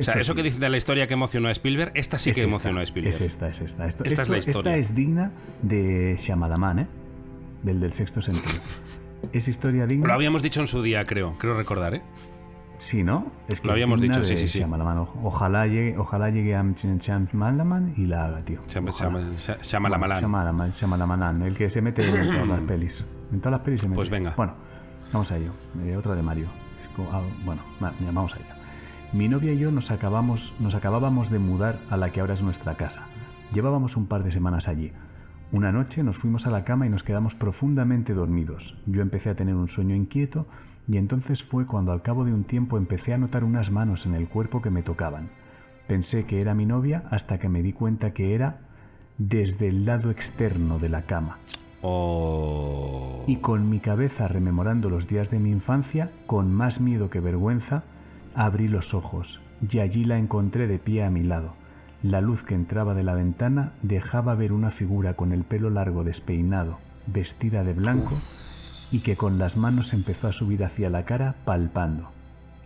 O sea, esto eso sí. que dicen de la historia que emocionó a Spielberg, esta sí Es que esta, emocionó a Spielberg. Es esta, es esta. Esto- Esta es la esto- historia. Esta es digna de Shyamalan, ¿eh? Del del sexto sentido. Es historia digna. Lo habíamos dicho en su día, creo. Creo recordar, ¿eh? Sí, ¿no? Es que Lo es habíamos dicho, sí, sí, sí. Ojalá llegue, ojalá llegue a Shyamalan y la haga, tío. Shyamalan, Shyamalan, el que se mete en todas las [clears throat] pelis. En todas las pelis se mete. Pues venga. Bueno, vamos a ello. Otra de Mario. Ah, bueno, vamos a ello. Mi novia y yo nos, acabamos, nos acabábamos de mudar a la que ahora es nuestra casa. Llevábamos un par de semanas allí. Una noche nos fuimos a la cama y nos quedamos profundamente dormidos. Yo empecé a tener un sueño inquieto y entonces fue cuando al cabo de un tiempo empecé a notar unas manos en el cuerpo que me tocaban. Pensé que era mi novia hasta que me di cuenta que era desde el lado externo de la cama. Y con mi cabeza rememorando los días de mi infancia, con más miedo que vergüenza, abrí los ojos y allí la encontré de pie a mi lado. La luz que entraba de la ventana dejaba ver una figura con el pelo largo despeinado, vestida de blanco, y que con las manos empezó a subir hacia la cara palpando.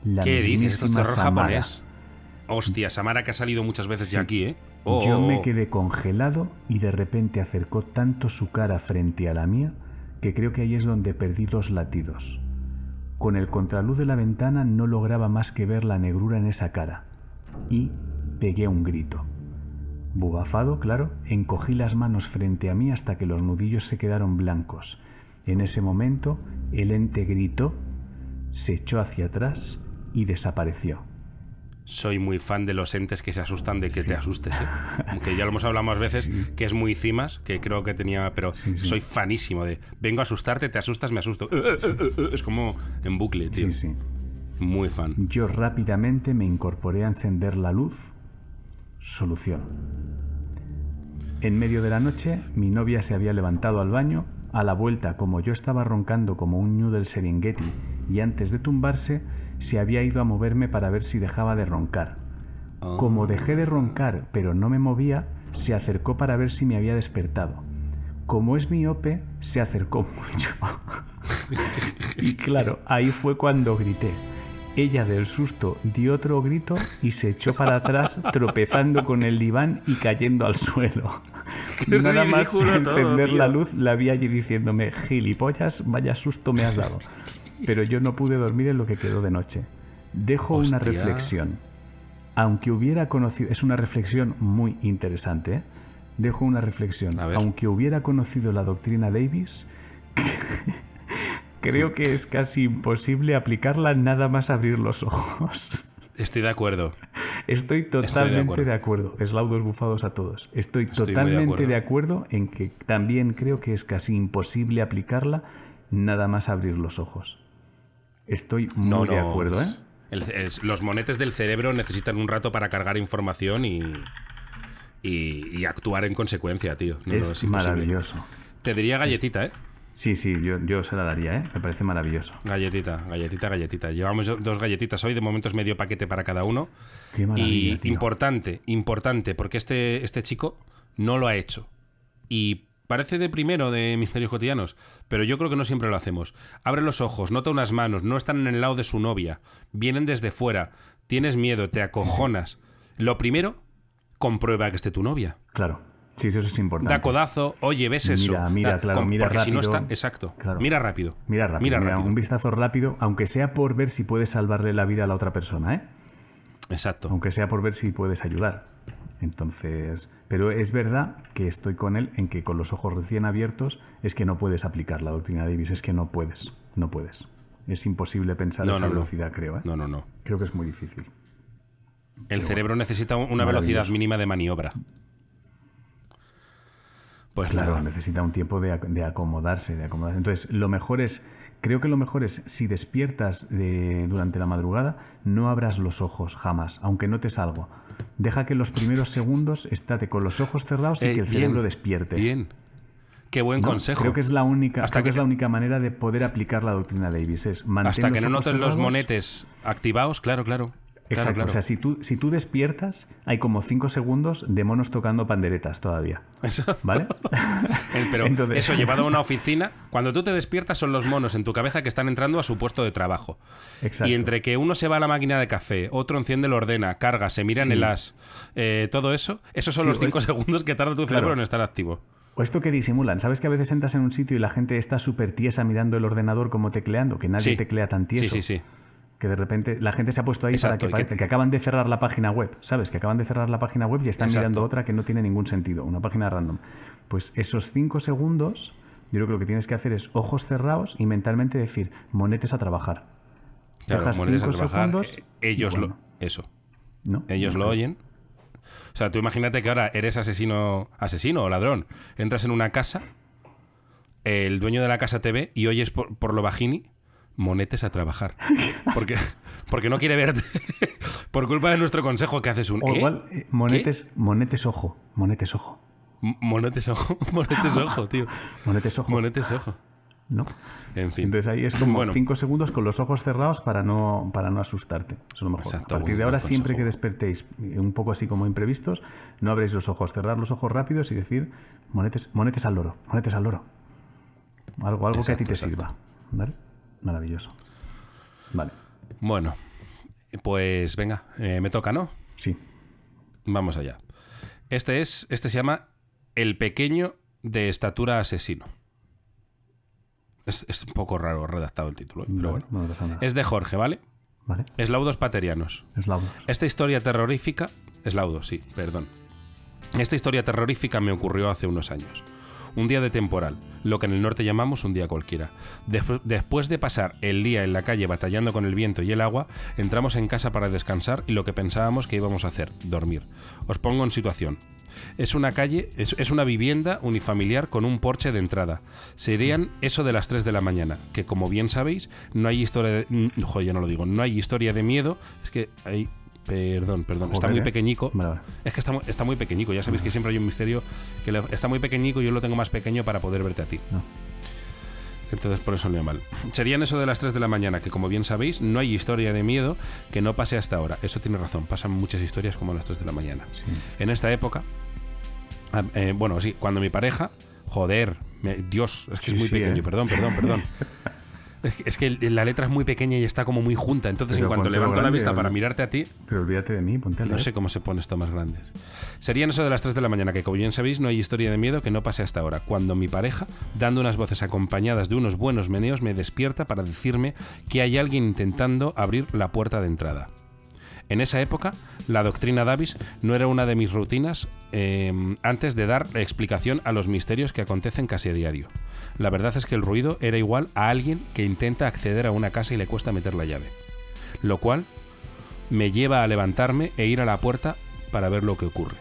La ¿Qué dices? ¿Esto es mismísima terror Samara. japonés? Hostia, Samara que ha salido muchas veces Sí. ya aquí, ¿eh? Yo Oh. me quedé congelado y de repente acercó tanto su cara frente a la mía que creo que ahí es donde perdí los latidos. Con el contraluz de la ventana no lograba más que ver la negrura en esa cara y pegué un grito. Bubafado, claro, encogí las manos frente a mí hasta que los nudillos se quedaron blancos. En ese momento el ente gritó, se echó hacia atrás y desapareció. Soy muy fan de los entes que se asustan de que te asustes, ¿eh? [laughs] Que ya lo hemos hablado más veces, que es muy cimas, que creo que tenía, pero Sí, soy fanísimo de vengo a asustarte, te asustas, me asusto. Eh, eh, eh, Es como en bucle, tío. Sí, sí. Muy fan. Yo rápidamente me incorporé a encender la luz. Solución. En medio de la noche, mi novia se había levantado al baño. A la vuelta, como yo estaba roncando como un ñu del Serengeti, y antes de tumbarse, se había ido a moverme para ver si dejaba de roncar. Como dejé de roncar, pero no me movía, se acercó para ver si me había despertado. Como es miope, se acercó [laughs] mucho. y claro, ahí fue cuando grité. Ella del susto dio otro grito y se echó para atrás, [laughs] tropezando con el diván y cayendo al suelo. [laughs] Qué Nada más todo, encender tío. la luz, la vi allí diciéndome, gilipollas, vaya susto me has dado. Pero yo no pude dormir en lo que quedó de noche. Dejo una reflexión. Aunque hubiera conocido, es una reflexión muy interesante, ¿eh? Dejo una reflexión. Aunque hubiera conocido la doctrina Davis, [laughs] creo que es casi imposible aplicarla nada más abrir los ojos. Estoy de acuerdo. Estoy totalmente de acuerdo. Eslaudos bufados a todos. Estoy, Estoy muy de totalmente acuerdo. de acuerdo en que también creo que es casi imposible aplicarla nada más abrir los ojos. Estoy muy No, de acuerdo, ¿eh? el- los monetes del cerebro necesitan un rato para cargar información y, y, y actuar en consecuencia, tío. No, es maravilloso. Te diría galletita, ¿eh? Sí, sí, yo, yo se la daría, ¿eh? Me parece maravilloso. Galletita, galletita, galletita. Llevamos dos galletitas hoy, de momento es medio paquete para cada uno. Qué maravilla, y tío. importante, importante, porque este, este chico no lo ha hecho. Y parece de primero de misterios cotidianos, pero yo creo que no siempre lo hacemos. Abre los ojos, nota unas manos, no están en el lado de su novia, vienen desde fuera, tienes miedo, te acojonas. Lo primero, comprueba que esté tu novia. Claro. Sí, eso es importante. Da codazo, oye, ves eso. Mira, mira, claro, mira porque si no rápido. está, exacto. Claro. Mira rápido. Mira rápido, Mira mira, rápido. un vistazo rápido, aunque sea por ver si puedes salvarle la vida a la otra persona, ¿eh? Exacto. Aunque sea por ver si puedes ayudar. Entonces, pero es verdad que estoy con él en que con los ojos recién abiertos es que no puedes aplicar la doctrina Davis, es que no puedes, no puedes. Es imposible pensar No, esa no, no. velocidad, creo, ¿eh? No, no, no. Creo que es muy difícil. El cerebro necesita una velocidad mínima de maniobra. Pues Claro, nada. necesita un tiempo de, de acomodarse, de acomodarse. Entonces, lo mejor es, creo que lo mejor es, si despiertas de- durante la madrugada, no abras los ojos jamás, aunque notes algo. Deja que los primeros segundos estate con los ojos cerrados y que el bien, cerebro despierte. Bien. Qué buen ¿no? consejo. Creo que es la única, Hasta creo que que- es la única manera de poder aplicar la doctrina Davis. Es Hasta que no notes los cerrados. monetes activados, claro, claro. Exacto. claro. O sea, si tú, si tú despiertas, hay como cinco segundos de monos tocando panderetas todavía. ¿Vale? [laughs] Pero Entonces- eso llevado a una oficina, cuando tú te despiertas son los monos en tu cabeza que están entrando a su puesto de trabajo. Exacto. Y entre que uno se va a la máquina de café, otro enciende, lo ordena, carga, se miran Sí. el as, eh, todo eso, esos son Sí, los cinco pues- segundos que tarda tu Claro. cerebro en estar activo. O esto que disimulan. ¿Sabes que a veces entras en un sitio y la gente está súper tiesa mirando el ordenador como tecleando? Que nadie Sí. teclea tan Sí, tieso. sí, sí. Que de repente la gente se ha puesto ahí Exacto, para que que- parezca que acaban de cerrar la página web. ¿Sabes? Que acaban de cerrar la página web y están Exacto. mirando otra que no tiene ningún sentido. Una página random. Pues esos cinco segundos, yo creo que lo que tienes que hacer es ojos cerrados y mentalmente decir, monetes a trabajar. Claro, Dejas monedas a cinco trabajar, segundos eh, ellos bueno, lo... Eso. ¿no? Ellos lo oyen. O sea, tú imagínate que ahora eres asesino, asesino o ladrón. Entras en una casa, el dueño de la casa te ve y oyes por, por lo bajini, monetes a trabajar. Porque, porque no quiere verte. [laughs] por culpa de nuestro consejo que haces un... O ¿eh? igual, eh, monetes, monetes ojo. Monetes ojo. M- Monetes ojo, [laughs] monetes ojo, tío. Monetes ojo. Monetes ojo. ¿no? En fin. Entonces ahí es como Bueno. cinco segundos con los ojos cerrados para no, para no asustarte. Eso es lo mejor. Exacto, a partir de ahora, siempre que despertéis, eh, un poco así como imprevistos, no abréis los ojos, cerrar los ojos rápidos y decir monetes, monetes al loro, monetes al loro. Algo, algo que a ti Exacto, te sirva. ¿Vale? Maravilloso. Vale. Bueno, pues venga, eh, me toca, ¿no? Sí. Vamos allá. Este es, este se llama El pequeño de estatura asesino. Es, es un poco raro redactado el título, ¿eh? pero Vale, bueno. no. Es de Jorge, ¿vale? Vale. Eslaudos paterianos. Es la Esta historia terrorífica. Eslaudos, sí, perdón. Esta historia terrorífica me ocurrió hace unos años. Un día de temporal, lo que en el norte llamamos un día cualquiera. Despu- después de pasar el día en la calle batallando con el viento y el agua, entramos en casa para descansar y lo que pensábamos que íbamos a hacer, dormir. Os pongo en situación. Es una calle, es, una vivienda unifamiliar con un porche de entrada. Serían eso de las 3 de la mañana, que como bien sabéis, no hay historia de... no lo digo, no hay historia de miedo. Es que hay... Perdón, perdón, está muy ¿eh? pequeñico. Vale. Es que está, está muy pequeñico, ya sabéis que siempre hay un misterio que le- está muy pequeñico y yo lo tengo más pequeño para poder verte a ti. No. Entonces por eso leo mal. Serían eso de las 3 de la mañana, que como bien sabéis, no hay historia de miedo que no pase hasta ahora. Eso tiene razón, pasan muchas historias como a las 3 de la mañana. Sí. En esta época, ah, eh, bueno, sí, cuando mi pareja, joder, me- Dios, es que Sí, es muy sí, pequeño, ¿eh? perdón, perdón, perdón. [laughs] Es que, la letra es muy pequeña y está como muy junta, entonces Pero en cuanto levanto la vista para mirarte a ti, Pero olvídate de mí, ponte a no sé cómo se pone esto más grandes. Serían eso de las 3 de la mañana, que como bien sabéis, no hay historia de miedo que no pase hasta ahora. Cuando mi pareja, dando unas voces acompañadas de unos buenos meneos, me despierta para decirme que hay alguien intentando abrir la puerta de entrada. En esa época, la doctrina Davis no era una de mis rutinas eh, antes de dar explicación a los misterios que acontecen casi a diario. La verdad es que el ruido era igual a alguien que intenta acceder a una casa y le cuesta meter la llave. Lo cual me lleva a levantarme e ir a la puerta para ver lo que ocurre.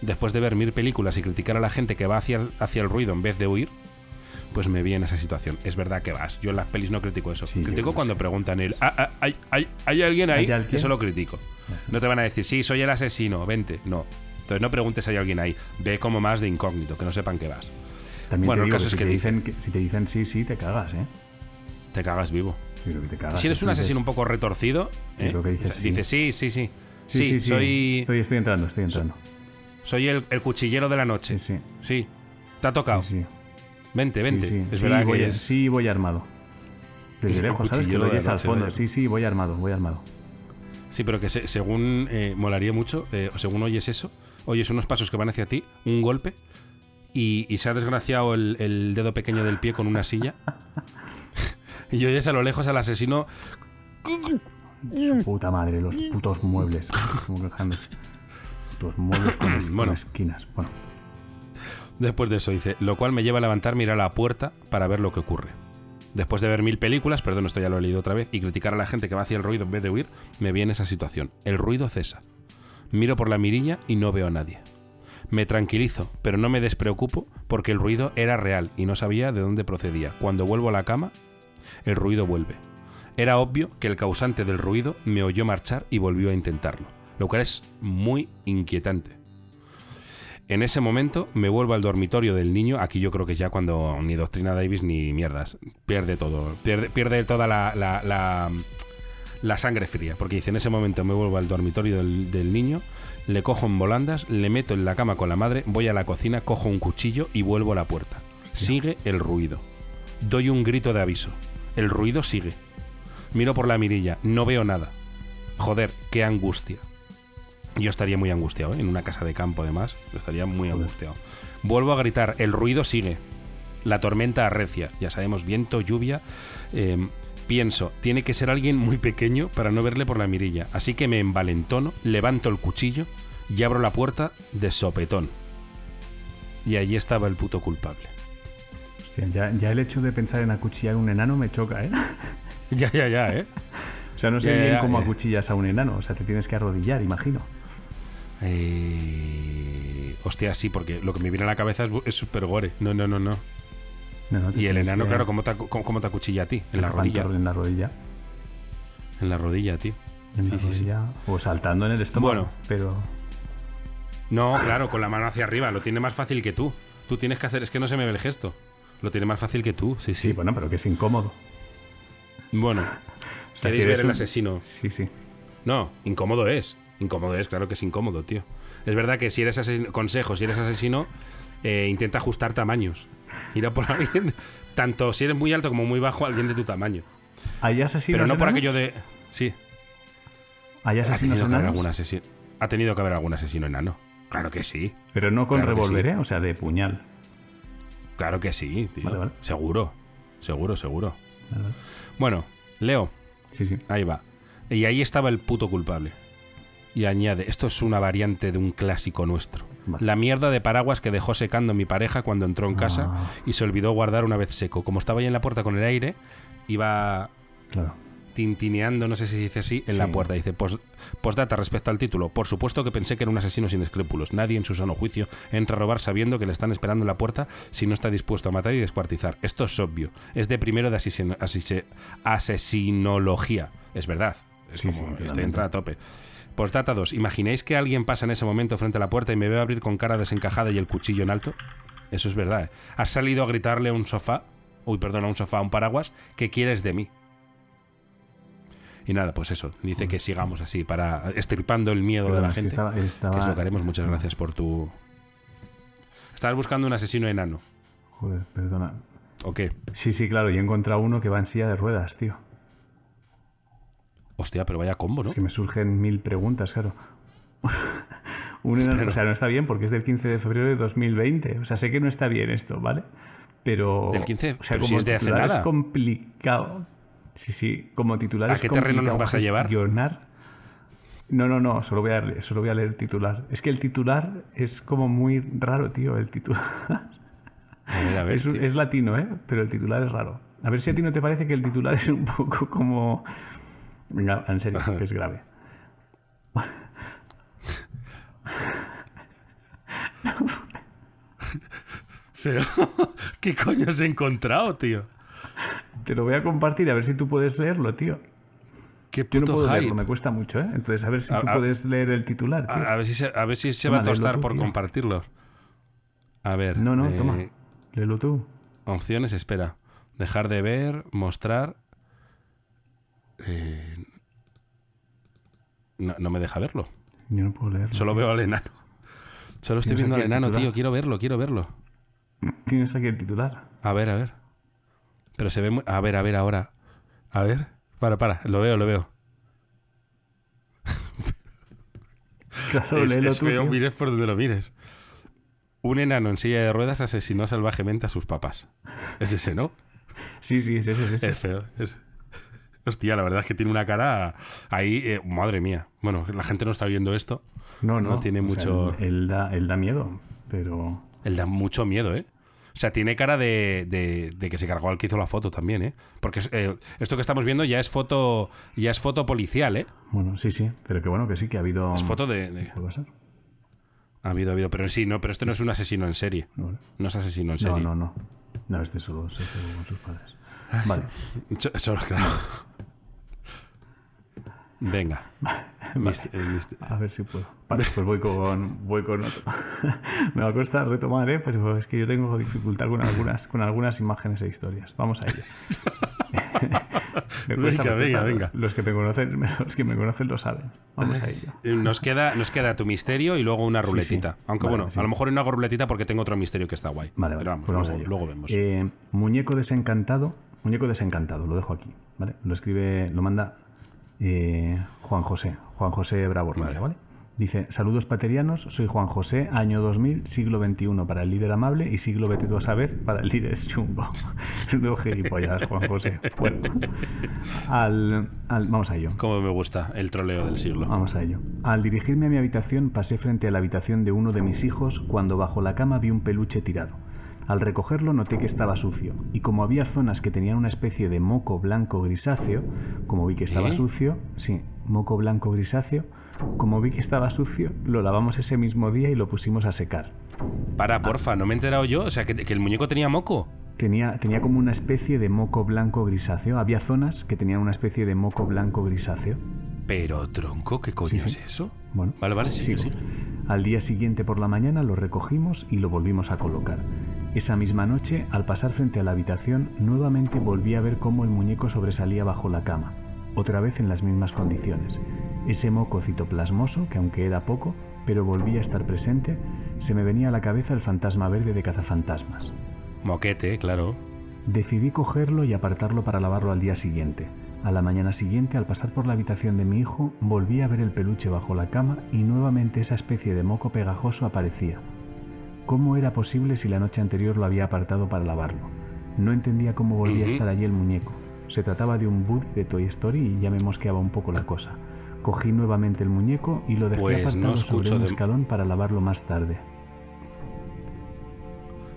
Después de ver mil películas y criticar a la gente que va hacia el, hacia el ruido en vez de huir, pues me vi en esa situación. Es verdad que vas. Yo en las pelis no critico eso. Sí, critico cuando preguntan el "Ah, ah, ¿hay, hay, hay alguien ahí? ¿Hay alguien? Eso lo critico. No te van a decir, sí, soy el asesino, vente. No. Entonces no preguntes si hay alguien ahí. Ve como más de incógnito, que no sepan que vas. También Bueno, te el digo caso que es si, que te dicen- dicen, que, si te dicen sí, sí, te cagas, ¿eh? Te cagas vivo. Yo creo que te cagas. si eres un asesino un poco retorcido, ¿eh? creo que dices O sea, sí. dices sí, sí, sí. Sí, Sí, soy, Estoy, estoy entrando, estoy entrando. soy el, el cuchillero de la noche. Sí, sí. Sí. Te ha tocado. Sí. Vente, vente. Es verdad voy, que es... sí, voy armado. Desde lejos, ¿sabes? Que lo oyes al fondo. Sí, sí, voy armado, voy armado. Sí, pero que se- según eh, molaría mucho, eh, o según oyes eso, oyes unos pasos que van hacia ti, un golpe, y, y se ha desgraciado el, el dedo pequeño del pie con una silla. [laughs] y oyes a lo lejos al asesino. Su puta madre, los putos muebles. Como. Putos muebles [clears throat] con, Bueno. esquinas. Bueno, Después de eso dice, lo cual me lleva a levantarme y ir a la puerta para ver lo que ocurre. Después de ver mil películas, perdón, esto ya lo he leído otra vez, y criticar a la gente que va hacia el ruido en vez de huir, me vi en esa situación. El ruido cesa. Miro por la mirilla y no veo a nadie. Me tranquilizo, pero no me despreocupo porque el ruido era real y no sabía de dónde procedía. Cuando vuelvo a la cama, el ruido vuelve. Era obvio que el causante del ruido me oyó marchar y volvió a intentarlo, lo cual es muy inquietante. En ese momento me vuelvo al dormitorio del niño. Aquí yo creo que ya cuando ni Doctrina Davis ni mierdas. Pierde todo. Pierde, pierde toda la, la, sangre fría, porque dice, en ese momento me vuelvo al dormitorio del niño, le cojo en volandas, le meto en la cama con la madre, voy a la cocina, cojo un cuchillo y vuelvo a la puerta. Sigue el ruido. Doy un grito de aviso. El ruido sigue. Miro por la mirilla, no veo nada. Joder, qué angustia. Yo estaría muy angustiado, ¿eh? en una casa de campo además, estaría muy angustiado. Vuelvo a gritar, el ruido sigue. La tormenta arrecia, ya sabemos, viento, lluvia. Eh, pienso, tiene que ser alguien muy pequeño para no verle por la mirilla. Así que me envalentono, levanto el cuchillo y abro la puerta de sopetón. Y allí estaba el puto culpable. Hostia, ya, ya el hecho de pensar en acuchillar a un enano me choca, ¿eh? [laughs] ya, ya, ya, ¿eh? O sea, no sé Ya, bien ya, cómo acuchillas a un enano. O sea, te tienes que arrodillar, imagino. Eh, Hostia, sí, porque lo que me viene a la cabeza es es súper gore. No, no, no, no. No, no, te Y el enano, que- claro, ¿cómo te, cómo, cómo te acuchilla a ti? En la rodilla. En la rodilla. En la rodilla, tío. En Sí, la sí, sí. rodilla. O saltando en el estómago. Bueno. Pero. No, claro, con la mano hacia arriba. Lo tiene más fácil que tú. Tú tienes que hacer. Es que no se me ve el gesto. Lo tiene más fácil que tú. Sí, sí. Sí, bueno, pero que es incómodo. Bueno, [laughs] O sea, ¿queréis si ver el un- asesino? Sí, sí. No, incómodo es. Incómodo es, claro que es incómodo, tío. Es verdad que si eres asesino, consejo, si eres asesino, eh, intenta ajustar tamaños. Ir a por [laughs] alguien, tanto si eres muy alto como muy bajo, alguien de tu tamaño. ¿Hay asesinos Pero no por aquello de. Sí, ¿Hay ha asesinos tenido, que haber enanos? ha tenido que haber algún asesino enano. Claro que sí. Pero no con Claro revólver, sí. ¿eh? O sea, de puñal. Claro que sí, tío. Vale, vale. Seguro. Seguro, seguro. Vale. Bueno, Leo, Sí, sí. ahí va. Y ahí estaba el puto culpable. Y añade, esto es una variante de un clásico nuestro. Vale. La mierda de paraguas que dejó secando mi pareja cuando entró en casa Ah. y se olvidó guardar una vez seco. Como estaba ahí en la puerta con el aire, iba Claro. tintineando, no sé si se dice así, en Sí. la puerta. Dice, "Pos- postdata respecto al título. Por supuesto que pensé que era un asesino sin escrúpulos. Nadie en su sano juicio entra a robar sabiendo que le están esperando en la puerta si no está dispuesto a matar y descuartizar. Esto es obvio. Es de primero de asesino- asise- asesinología. Es verdad. Es Sí, como, sí, este entra a tope. Postdata 2. ¿Imagináis que alguien pasa en ese momento frente a la puerta y me ve abrir con cara desencajada y el cuchillo en alto? Eso es verdad. ¿eh? Has salido a gritarle a un sofá, uy, perdón, a un sofá, a un paraguas, ¿qué quieres de mí? Y nada, pues eso, dice que sigamos así, para estirpando el miedo de la gente. estaba- estaba- Que es lo que haremos. Muchas gracias por tu. Estabas buscando un asesino enano. Joder, perdona. ¿O qué? Sí, sí, claro. Y he encontrado uno que va en silla de ruedas, tío. Hostia, pero vaya combo, ¿no? Es que me surgen mil preguntas, claro. [laughs] Un enano- Pero- O sea, no está bien porque es del 15 de febrero de 2020. O sea, sé que no está bien esto, ¿vale? Pero. Del 15, o sea, pero si como es de hace titular nada. es complicado. Sí, sí, como titular ¿A es qué terreno nos vas a llevar? No, no, no, solo voy, a, leer- solo voy a leer el titular. Es que el titular es como muy raro, tío, el titular. A ver, a ver. Es latino, ¿eh? Pero el titular es raro. A ver si a ti no te parece que el titular es un poco como... Venga, en serio, que es grave. Pero, [laughs] ¿qué coño has encontrado, tío? Te lo voy a compartir a ver si tú puedes leerlo, tío. Qué Yo no puto puedo hype. leerlo, me cuesta mucho, ¿eh? Entonces, a ver si A- tú a- puedes leer el titular, tío. A, a ver si se, a ver si se Toma, va a tostar tú, por tío. compartirlo. A ver. no, no, eh, toma. Léelo tú. Opciones, espera. Dejar de ver, mostrar. Eh, no, no me deja verlo. Yo no puedo leerlo. Solo veo al enano. Solo estoy viendo al enano, titular. tío. Quiero verlo, quiero verlo. Tienes aquí el titular. A ver, a ver. Pero se ve muy... A ver, a ver, ahora. A ver. Para, para. Lo veo, lo veo. [laughs] Claro, es, es tú, feo, mires por donde lo mires. Un enano en silla de ruedas asesinó salvajemente a sus papás. Es ese, ¿no? Sí, sí, es ese, es ese. Es feo. es- Hostia, la verdad es que tiene una cara ahí... eh, madre mía. Bueno, la gente no está viendo esto. No, no. no tiene o sea, mucho- él, él da, él da miedo, pero... Él da mucho miedo, ¿eh? O sea, tiene cara de, de- de que se cargó al que hizo la foto también, ¿eh? Porque eh, esto que estamos viendo ya es foto ya es foto policial, ¿eh? Bueno, sí, sí. Pero que bueno que sí, que ha habido... Es foto de... de- ¿Puede pasar? Ha habido, ha habido. Pero sí, no, pero este no es un asesino en serie. No es asesino en No, serie. no, no. No, este solo se con sus padres. Vale. Cho- Solo, claro. Venga. Eh, A ver si puedo. Vale, pues voy con, voy con otro. [laughs] Me va a costar retomar, ¿eh? pero es que yo tengo dificultad con algunas, con algunas imágenes e historias. Vamos a ello. Me cuesta, Venga, me venga, venga. Los que me conocen, [laughs] los que me conocen lo saben. Vamos a ello. Nos queda, nos queda tu misterio y luego una ruletita. sí. Aunque Vale, bueno, sí. a lo mejor no hago ruletita porque tengo otro misterio que está guay. Vale, vale. Pero vamos, pues vamos luego vemos. Eh, muñeco desencantado. Muñeco desencantado, lo dejo aquí. ¿vale? Lo escribe, lo manda eh, Juan José. Juan José Bravo Romero, ¿vale? Dice, saludos paterianos, soy Juan José, año 2000, siglo XXI para el líder amable y siglo vete tú a saber para el líder chungo. [laughs] Nuevo gilipollas, Juan José. Bueno, al, al- vamos a ello. Como me gusta el troleo del siglo. Vamos a ello. Al dirigirme a mi habitación pasé frente a la habitación de uno de mis hijos cuando bajo la cama vi un peluche tirado. Al recogerlo noté que estaba sucio y como había zonas que tenían una especie de moco blanco grisáceo, como vi que estaba ¿Eh? sucio, sí, moco blanco grisáceo, como vi que estaba sucio, lo lavamos ese mismo día y lo pusimos a secar. Para, porfa, no me he enterado yo. O sea, que, que el muñeco tenía moco. Tenía, tenía como una especie de moco blanco grisáceo. Había zonas que tenían una especie de moco blanco grisáceo. Pero, tronco, ¿qué coño Sí, sí. es eso? Bueno, Vale, vale, sigue. Al día siguiente por la mañana lo recogimos y lo volvimos a colocar. Esa misma noche, al pasar frente a la habitación, nuevamente volví a ver cómo el muñeco sobresalía bajo la cama, otra vez en las mismas condiciones. Ese moco citoplasmoso, que aunque era poco, pero volvía a estar presente, se me venía a la cabeza el fantasma verde de cazafantasmas. Moquete, claro. Decidí cogerlo y apartarlo para lavarlo al día siguiente. A la mañana siguiente, al pasar por la habitación de mi hijo, volví a ver el peluche bajo la cama y nuevamente esa especie de moco pegajoso aparecía. ¿Cómo era posible si la noche anterior lo había apartado para lavarlo? No entendía cómo volvía a estar allí el muñeco. Se trataba de un Buddy de Toy Story y ya me mosqueaba un poco la cosa. Cogí nuevamente el muñeco y lo dejé Pues no apartado sobre un de- escalón para lavarlo más tarde.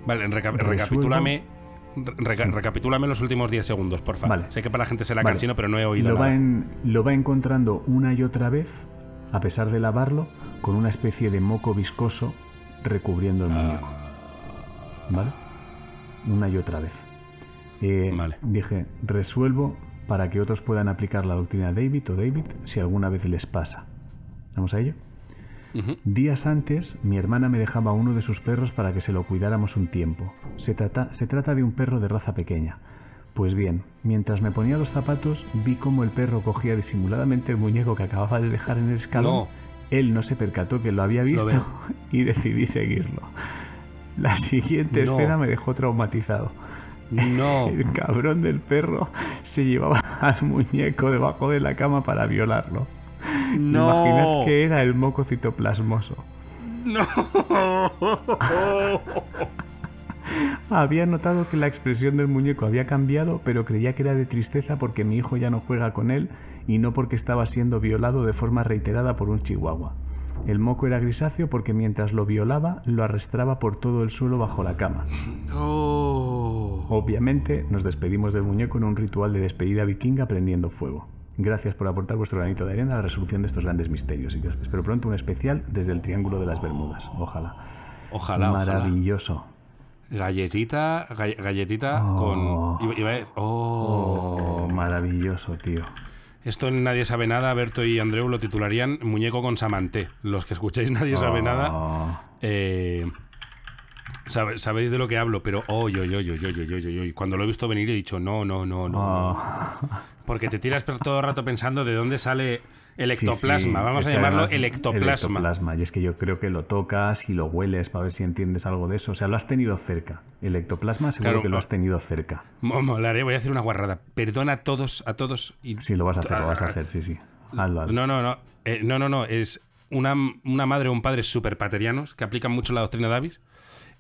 Vale, reca- Resuelvo- recapitúlame. reca- Sí. recapitúlame los últimos 10 segundos, por favor. Vale. Sé que para la gente será Vale. cansino, pero no he oído lo nada. va, en- lo va encontrando una y otra vez, a pesar de lavarlo, con una especie de moco viscoso recubriendo el Ah. muñeco. ¿Vale? Una y otra vez. Eh, Vale. Dije, resuelvo para que otros puedan aplicar la doctrina David o David si alguna vez les pasa. ¿Vamos a ello? Días antes, mi hermana me dejaba uno de sus perros para que se lo cuidáramos un tiempo. Se trata, se trata de un perro de raza pequeña. Pues bien, mientras me ponía los zapatos, vi cómo el perro cogía disimuladamente el muñeco que acababa de dejar en el escalón. No. Él no se percató que lo había visto [laughs] y decidí seguirlo. La siguiente No. escena me dejó traumatizado. No. [laughs] El cabrón del perro se llevaba [laughs] al muñeco debajo de la cama para violarlo. No. Imaginad que era el moco citoplasmoso. Había notado que la expresión del muñeco había cambiado, pero creía que era de tristeza porque mi hijo ya no juega con él y no porque estaba siendo violado de forma reiterada por un chihuahua. El moco era grisáceo porque mientras lo violaba, lo arrastraba por todo el suelo bajo la cama. Oh. Obviamente, nos despedimos del muñeco en un ritual de despedida vikinga prendiendo fuego. Gracias por aportar vuestro granito de arena a la resolución de estos grandes misterios y espero pronto un especial desde el Triángulo de las Bermudas. Ojalá. Ojalá, ojalá. Galletita, galle- galletita Oh. con. Iba, iba a decir- oh. Oh, maravilloso, tío. Esto en Nadie sabe nada, Berto y Andreu lo titularían Muñeco con Samanté. Los que escucháis Nadie sabe nada, Oh, eh, sabéis de lo que hablo, pero oh, yo, yo, yo, yo, yo, yo, yo, yo. Cuando lo he visto venir he dicho, no, no, no, no. no. oh. Porque te tiras todo el rato pensando de dónde sale el ectoplasma. sí, Vamos es a llamarlo además electoplasma. electoplasma. Y es que yo creo que lo tocas y lo hueles para ver si entiendes algo de eso. O sea, lo has tenido cerca. El ectoplasma seguro Claro, que lo has tenido cerca. Mo- Molaré, voy a hacer una guarrada. Perdona a todos, a todos. Y... Sí, lo vas a hacer, lo vas a hacer, sí, sí. Hazlo, hazlo. No, no, no. Eh, no, no, no. Es una, una madre o un padre súper paterianos que aplican mucho la doctrina Davis,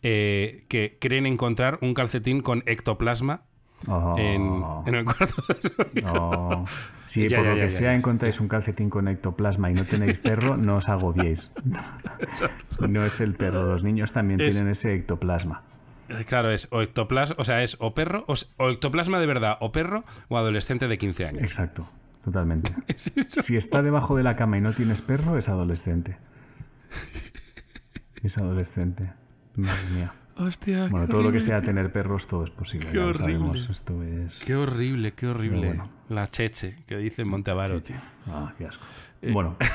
eh, que creen encontrar un calcetín con ectoplasma Oh. en, en el cuarto de su hijo. No. Si Ya, por ya, lo ya, que sea encontráis un calcetín con ectoplasma y no tenéis perro, no os agobiéis. [laughs] No es el perro, los niños también Es- tienen ese ectoplasma. Eh, Claro, es o ectoplasma, o sea, es o perro, o, ectoplasma de verdad, o perro, o adolescente de 15 años. Exacto, totalmente. [laughs] Es. Si está debajo de la cama y no tienes perro, es adolescente. Es adolescente. Madre mía. Hostia, Bueno, qué todo lo que sea tener perros, todo es posible. Qué ya lo horrible. sabemos. Esto es. Qué horrible, qué horrible. Bueno. La cheche, que dice. Chichi. Ah, qué asco. Eh. Bueno, [laughs]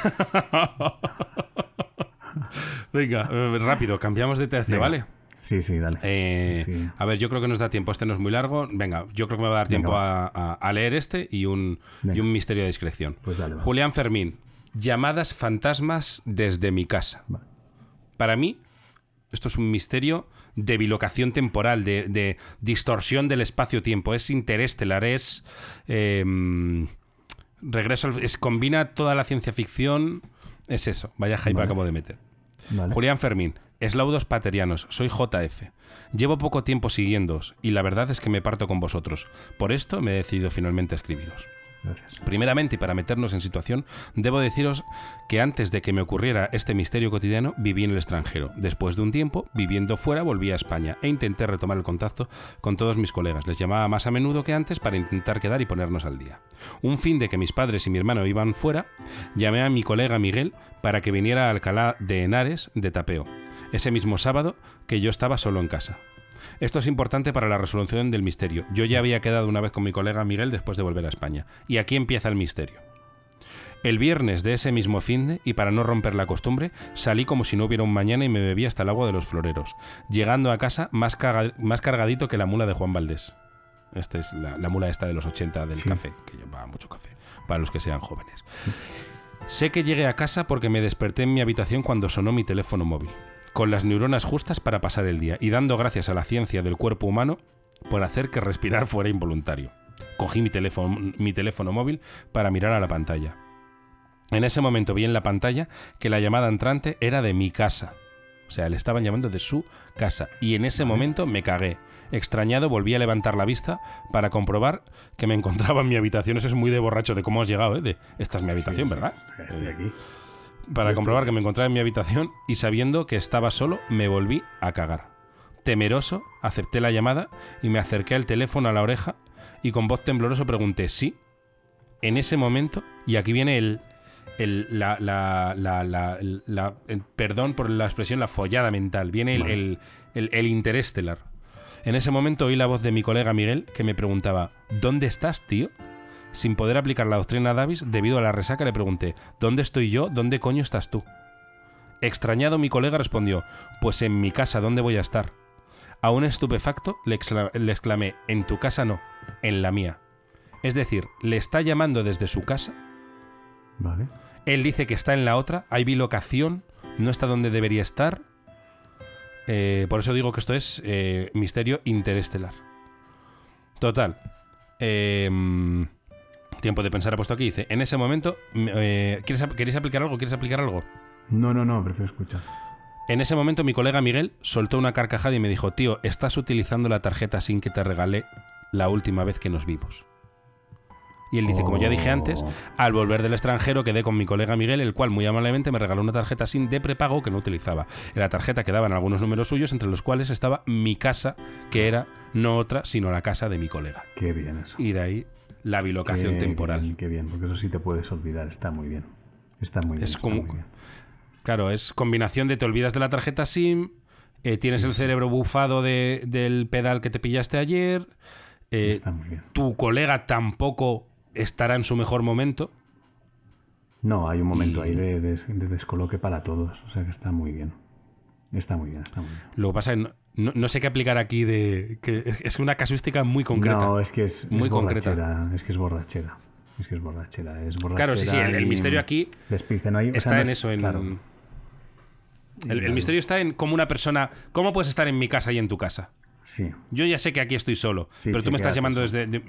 Venga, eh, rápido, cambiamos de tercio, Venga. ¿vale? Sí, sí, dale. Eh, Sí. A ver, yo creo que nos da tiempo. Este no es muy largo. Venga, yo creo que me va a dar tiempo a, leer este y un, y un misterio de discreción. Pues dale, va. Julián Fermín, llamadas fantasmas desde mi casa. Vale. Para mí, esto es un misterio de bilocación temporal, de, de distorsión del espacio-tiempo. Es interestelar, es. eh, regreso al- es combina toda la ciencia ficción. Es eso. Vaya hype Vale. acabo de meter. Vale. Julián Fermín, eslaudos paterianos, soy JF. Llevo poco tiempo siguiéndoos y la verdad es que me parto con vosotros. Por esto me he decidido finalmente a escribiros. Gracias. Primeramente, y para meternos en situación, debo deciros que antes de que me ocurriera este misterio cotidiano, viví en el extranjero. Después de un tiempo, viviendo fuera, volví a España e intenté retomar el contacto con todos mis colegas. Les llamaba más a menudo que antes para intentar quedar y ponernos al día. Un fin de que mis padres y mi hermano iban fuera, llamé a mi colega Miguel para que viniera a Alcalá de Henares de tapeo. Ese mismo sábado que yo estaba solo en casa. Esto es importante para la resolución del misterio. Yo ya había quedado una vez con mi colega Miguel después de volver a España. Y aquí empieza el misterio. El viernes de ese mismo fin de, y para no romper la costumbre, salí como si no hubiera un mañana y me bebí hasta el agua de los floreros, llegando a casa más, más cargadito que la mula de Juan Valdés. Esta es la, la mula esta de los 80 del Sí. café, que llevaba mucho café, para los que sean jóvenes. Sé que llegué a casa porque me desperté en mi habitación cuando sonó mi teléfono móvil, con las neuronas justas para pasar el día y dando gracias a la ciencia del cuerpo humano por hacer que respirar fuera involuntario. Cogí mi teléfono, mi teléfono móvil para mirar a la pantalla. En ese momento vi en la pantalla que la llamada entrante era de mi casa. O sea, le estaban llamando de su casa. Y en ese momento me cagué. Extrañado volví a levantar la vista para comprobar que me [laughs] encontraba en mi habitación. Eso es muy de borracho de cómo has llegado, ¿eh? De, esta es mi habitación, ¿verdad? Estoy aquí. Para comprobar que me encontraba en mi habitación y sabiendo que estaba solo, me volví a cagar. Temeroso, acepté la llamada y me acerqué al teléfono a la oreja y con voz temblorosa pregunté sí. En ese momento, y aquí viene el, el- la, la- la- la- el- perdón por la expresión, la follada mental, viene el, Vale. el, el- el interestelar. En ese momento oí la voz de mi colega Miguel que me preguntaba, ¿dónde estás, tío? Sin poder aplicar la doctrina Davis, debido a la resaca, le pregunté, ¿dónde estoy yo? ¿Dónde coño estás tú? Extrañado, mi colega respondió, pues en mi casa, ¿dónde voy a estar? Aún estupefacto, le, excla- le exclamé, en tu casa no, en la mía. Es decir, le está llamando desde su casa, Vale. él dice que está en la otra, hay bilocación, no está donde debería estar. Eh, por eso digo que esto es eh, misterio interestelar. Total. eh, tiempo de pensar ha puesto aquí. Dice, en ese momento, mm, eh, ¿quieres, ¿queréis aplicar algo? ¿Quieres aplicar algo? No, no, no, prefiero escuchar. En ese momento mi colega Miguel soltó una carcajada y me dijo, tío, estás utilizando la tarjeta SIM que te regalé la última vez que nos vimos. Y él dice, como ya dije antes, Oh. al volver del extranjero quedé con mi colega Miguel, el cual muy amablemente me regaló una tarjeta SIM de prepago que no utilizaba. En la tarjeta quedaban algunos números suyos, entre los cuales estaba mi casa, que era no otra, sino la casa de mi colega. Qué bien eso. Y de ahí la bilocación Qué temporal. bien, qué bien, porque eso sí te puedes olvidar. Está muy bien. Está muy bien. Es está como- muy bien. Claro, es combinación de te olvidas de la tarjeta SIM, eh, tienes el cerebro bufado de- del pedal que te pillaste ayer, eh, Está muy bien. tu colega tampoco estará en su mejor momento. No, hay un momento y- ahí de, de descoloque para todos. O sea que está muy bien. Está muy bien, está muy bien. Lo que pasa es que no, no- no sé qué aplicar aquí de... que es, una casuística muy concreta. No, es que es, Muy es concreta. borrachera. Es que es borrachera. Es que es borrachera. Es borrachera. Claro, sí, sí, el, misterio aquí Despiste, no hay, o sea, está no en es- eso, en... claro. El, el misterio está en cómo una persona... ¿Cómo puedes estar en mi casa y en tu casa? Sí. Yo ya sé que aquí estoy solo, Sí, pero tú me estás llamando desde... de-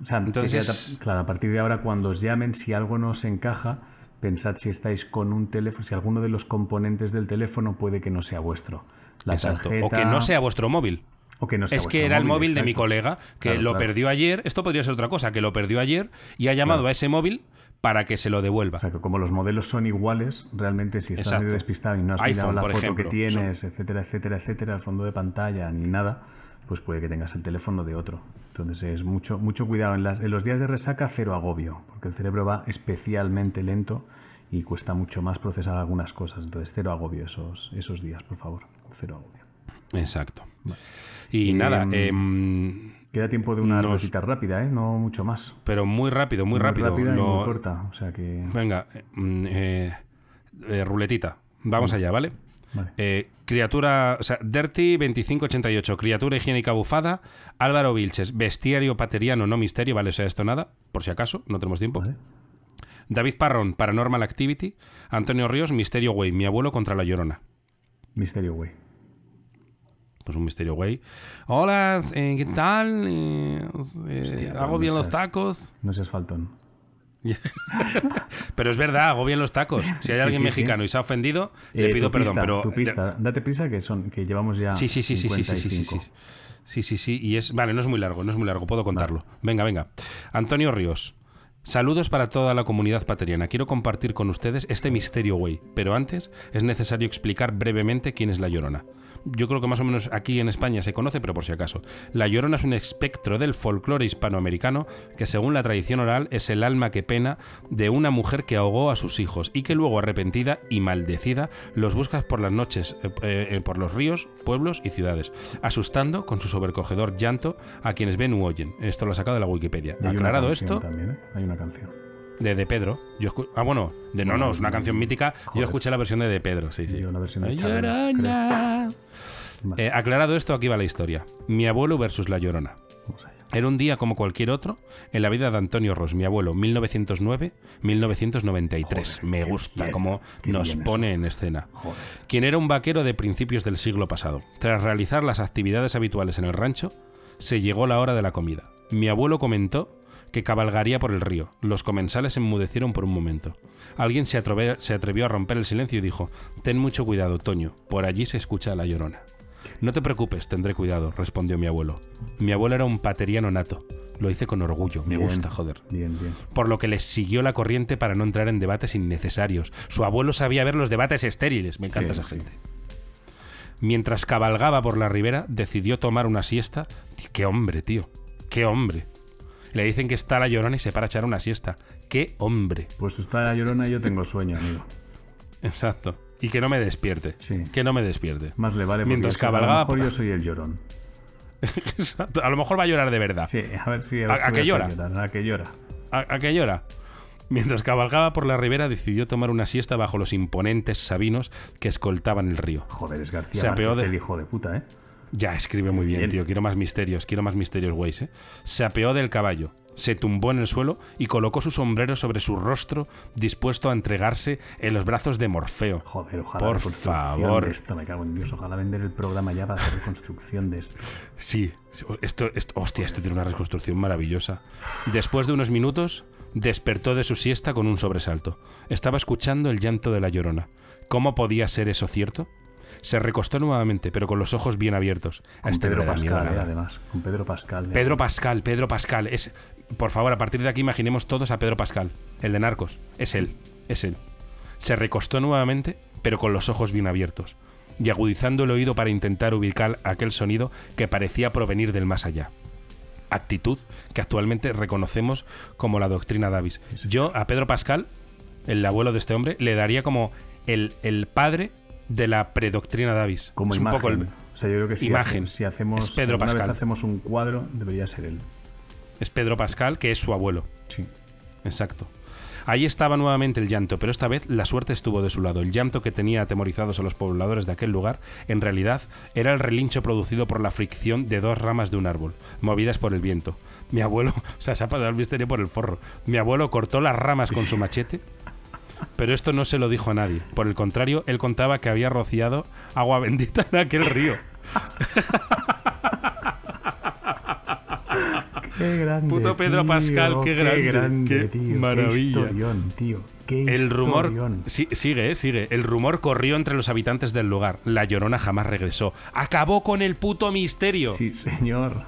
O sea, Entonces- claro, a partir de ahora, cuando os llamen, si algo no os encaja, pensad si estáis con un teléfono, si alguno de los componentes del teléfono puede que no sea vuestro. La Exacto. tarjeta. O que no sea vuestro móvil. o que no sea es que era el móvil de mi colega que Claro, lo claro. perdió ayer. Esto podría ser otra cosa, que lo perdió ayer y ha llamado Claro. a ese móvil para que se lo devuelva. Exacto, como los modelos son iguales, realmente si estás Exacto. medio despistado y no has iPhone, mirado la foto ejemplo, que tienes, etcétera, etcétera, etcétera, el fondo de pantalla ni nada, pues puede que tengas el teléfono de otro. Entonces es mucho, mucho cuidado. En, las- en los días de resaca, cero agobio, porque el cerebro va especialmente lento y cuesta mucho más procesar algunas cosas. Entonces cero agobio esos, esos días, por favor. Cero agobio. Exacto. Y nada, em, Queda tiempo de una Nos- rápida, ¿eh? No mucho más. pero muy rápido, muy, rápido. rápida y Lo- muy corta. O sea que... Venga, eh, mm, eh, eh, ruletita. Vamos allá, ¿vale? Vale. Eh, criatura, o sea, Dirty 2588, criatura higiénica bufada. Álvaro Vilches, bestiario pateriano, no misterio, vale, o sea, esto nada, por si acaso, no tenemos tiempo. Vale. David Parrón, Paranormal Activity. Antonio Ríos, Misterio Güey, mi abuelo contra la llorona. Misterio Güey. Pues un misterio, güey. Hola, eh, ¿qué tal? Eh, pues, eh, Hostia, hago bien los tacos. No seas faltón. [laughs] pero es verdad, hago bien los tacos. Si hay alguien mexicano y se ha ofendido, le pido perdón. Pero tu pista, date prisa que son que llevamos ya. Sí, sí, sí, 55. sí, sí, sí, sí, sí, sí, sí, y es vale, no es muy largo, no es muy largo, puedo contarlo. Venga, venga. Antonio Ríos. Saludos para toda la comunidad pateriana. Quiero compartir con ustedes este misterio, güey. Pero antes es necesario explicar brevemente quién es la Llorona. Yo creo que más o menos aquí en España se conoce, pero por si acaso. La Llorona es un espectro del folclore hispanoamericano que según la tradición oral es el alma que pena de una mujer que ahogó a sus hijos y que luego arrepentida y maldecida los busca por las noches, eh, eh, por los ríos, pueblos y ciudades, asustando con su sobrecogedor llanto a quienes ven u oyen. Esto lo he sacado de la Wikipedia. Aclarado esto, También, ¿eh? Hay una canción. De De Pedro. Yo ah, bueno, de no, no, es una canción mítica. Yo escuché la versión de De Pedro, sí, sí. Yo la versión de Chabela, Llorona. Eh, aclarado esto, aquí va la historia. Mi abuelo versus la Llorona. Era un día como cualquier otro en la vida de Antonio Ross, mi abuelo, 1909-1993. Joder, Me gusta bien, cómo nos pone en escena. Joder. Quien era un vaquero de principios del siglo pasado. Tras realizar las actividades habituales en el rancho, se llegó la hora de la comida. Mi abuelo comentó que cabalgaría por el río. Los comensales enmudecieron por un momento. Alguien se, atreve- se atrevió a romper el silencio y dijo, Ten mucho cuidado, Toño, por allí se escucha la llorona. No te preocupes, tendré cuidado, respondió mi abuelo. Mi abuelo era un pateriano nato. Lo hice con orgullo, me Bien, gusta, joder Bien, bien. por lo que les siguió la corriente para no entrar en debates innecesarios. Su abuelo sabía ver los debates estériles, me encanta Sí, esa sí. gente. Mientras cabalgaba por la ribera, decidió tomar una siesta. ¡Qué hombre, tío! ¡Qué hombre! Le dicen que está la llorona y se para a echar una siesta. ¡Qué hombre! Pues está la llorona y yo tengo sueño, amigo. Exacto. Y que no me despierte. Sí. Que no me despierte. Más le vale Mientras eso, a cabalgaba lo mejor por- yo soy el llorón. [laughs] Exacto. A lo mejor va a llorar de verdad. Sí, a ver si a, ver ¿A- si a hacer llora? ¿A qué llora? ¿A, a qué llora? Mientras cabalgaba por la ribera, decidió tomar una siesta bajo los imponentes sabinos que escoltaban el río. Joder, es García Se apeó de- el hijo de puta, ¿eh? Ya, escribe muy bien, Bien. tío. Quiero más misterios, quiero más misterios, güeyes, ¿eh? Se apeó del caballo, se tumbó en el suelo y colocó su sombrero sobre su rostro, dispuesto a entregarse en los brazos de Morfeo. Joder, ojalá Por favor. de esto, me cago en Dios. Ojalá vender el programa ya para hacer reconstrucción de esto. Sí, esto, esto, hostia, esto tiene una reconstrucción maravillosa. Después de unos minutos, despertó de su siesta con un sobresalto. Estaba escuchando el llanto de la llorona. ¿Cómo podía ser eso cierto? Se recostó nuevamente, pero con los ojos bien abiertos. A este Pedro miedo Pascal, además. Con Pedro Pascal. Pedro Pascal, Pedro Pascal. Es, por favor, a partir de aquí imaginemos todos a Pedro Pascal, el de Narcos. Es él, es él. Se recostó nuevamente, pero con los ojos bien abiertos, y agudizando el oído para intentar ubicar aquel sonido que parecía provenir del más allá. Actitud que actualmente reconocemos como la doctrina Davis. Yo a Pedro Pascal, el abuelo de este hombre, le daría como el, el padre de la predoctrina Davis. Como Es un imagen. poco el- o sea, yo creo que si, Imagen. hace- si hacemos, Es Pedro alguna vez Pascal. hacemos un cuadro, debería ser él. es Pedro Pascal, que es su abuelo. Sí. Exacto. Ahí estaba nuevamente el llanto, pero esta vez la suerte estuvo de su lado. El llanto que tenía atemorizados a los pobladores de aquel lugar, en realidad, era el relincho producido por la fricción de dos ramas de un árbol, movidas por el viento. Mi abuelo, [laughs] o sea, se ha pasado el misterio por el forro. Mi abuelo cortó las ramas con su [laughs] machete, pero esto no se lo dijo a nadie. Por el contrario, él contaba que había rociado agua [laughs] bendita en aquel río. Qué grande. Puto Pedro tío, Pascal, qué grande, qué tío, maravilla. Qué historión, tío. Qué El rumor sí, sigue, eh, sigue. El rumor corrió entre los habitantes del lugar. La Llorona jamás regresó. Acabó con el puto misterio. Sí, señor.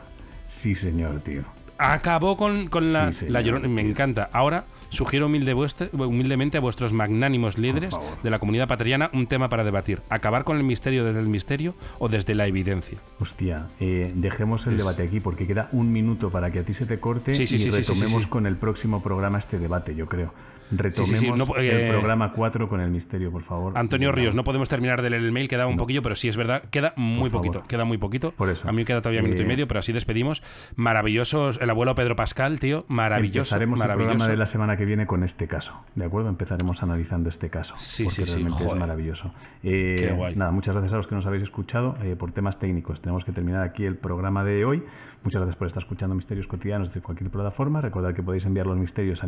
Sí, señor, tío. Acabó con, con la, Sí, señor, la Llorona. Me encanta. Ahora sugiero humilde vuestre- humildemente a vuestros magnánimos líderes de la comunidad pateriana un tema para debatir. Acabar con el misterio desde el misterio o desde la evidencia. Hostia, eh, dejemos el debate aquí porque queda un minuto para que a ti se te corte Sí, sí, y sí, retomemos con el próximo programa este debate, yo creo. Retomemos el eh, programa 4 con el misterio, por favor. Antonio Ríos, no podemos terminar de leer el mail, queda un poquillo, pero sí es verdad, queda muy poquito, queda muy poquito. Por eso. A mí queda todavía un minuto y Eh, medio, pero así despedimos. Maravillosos, el abuelo Pedro Pascal, tío, maravilloso. Empezaremos el maravilloso. programa de la semana que viene con este caso, ¿de acuerdo? Empezaremos analizando este caso, Sí, porque sí, sí, realmente es joder. maravilloso. Eh, Qué guay. Nada, muchas gracias a los que nos habéis escuchado eh, por temas técnicos. Tenemos que terminar aquí el programa de hoy. Muchas gracias por estar escuchando Misterios Cotidianos desde cualquier plataforma. Recordad que podéis enviar los misterios a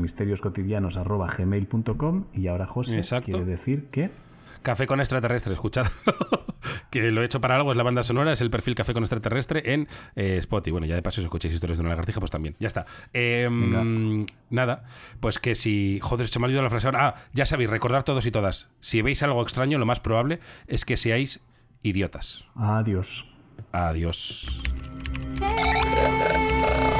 misterioscotidianos.gmail.com y ahora José Exacto. quiere decir que... Café con extraterrestre, escuchad. [laughs] que lo he hecho para algo, es la banda sonora, es el perfil Café con extraterrestre en eh, Spotify. Bueno, ya de paso, si escucháis historias de una lagartija, pues también. Ya está. Eh, Venga. nada, pues que si. Joder, se me ha olvidado la frase ahora. Ah, ya sabéis, recordar todos y todas. Si veis algo extraño, lo más probable es que seáis idiotas. Adiós. Adiós. [laughs]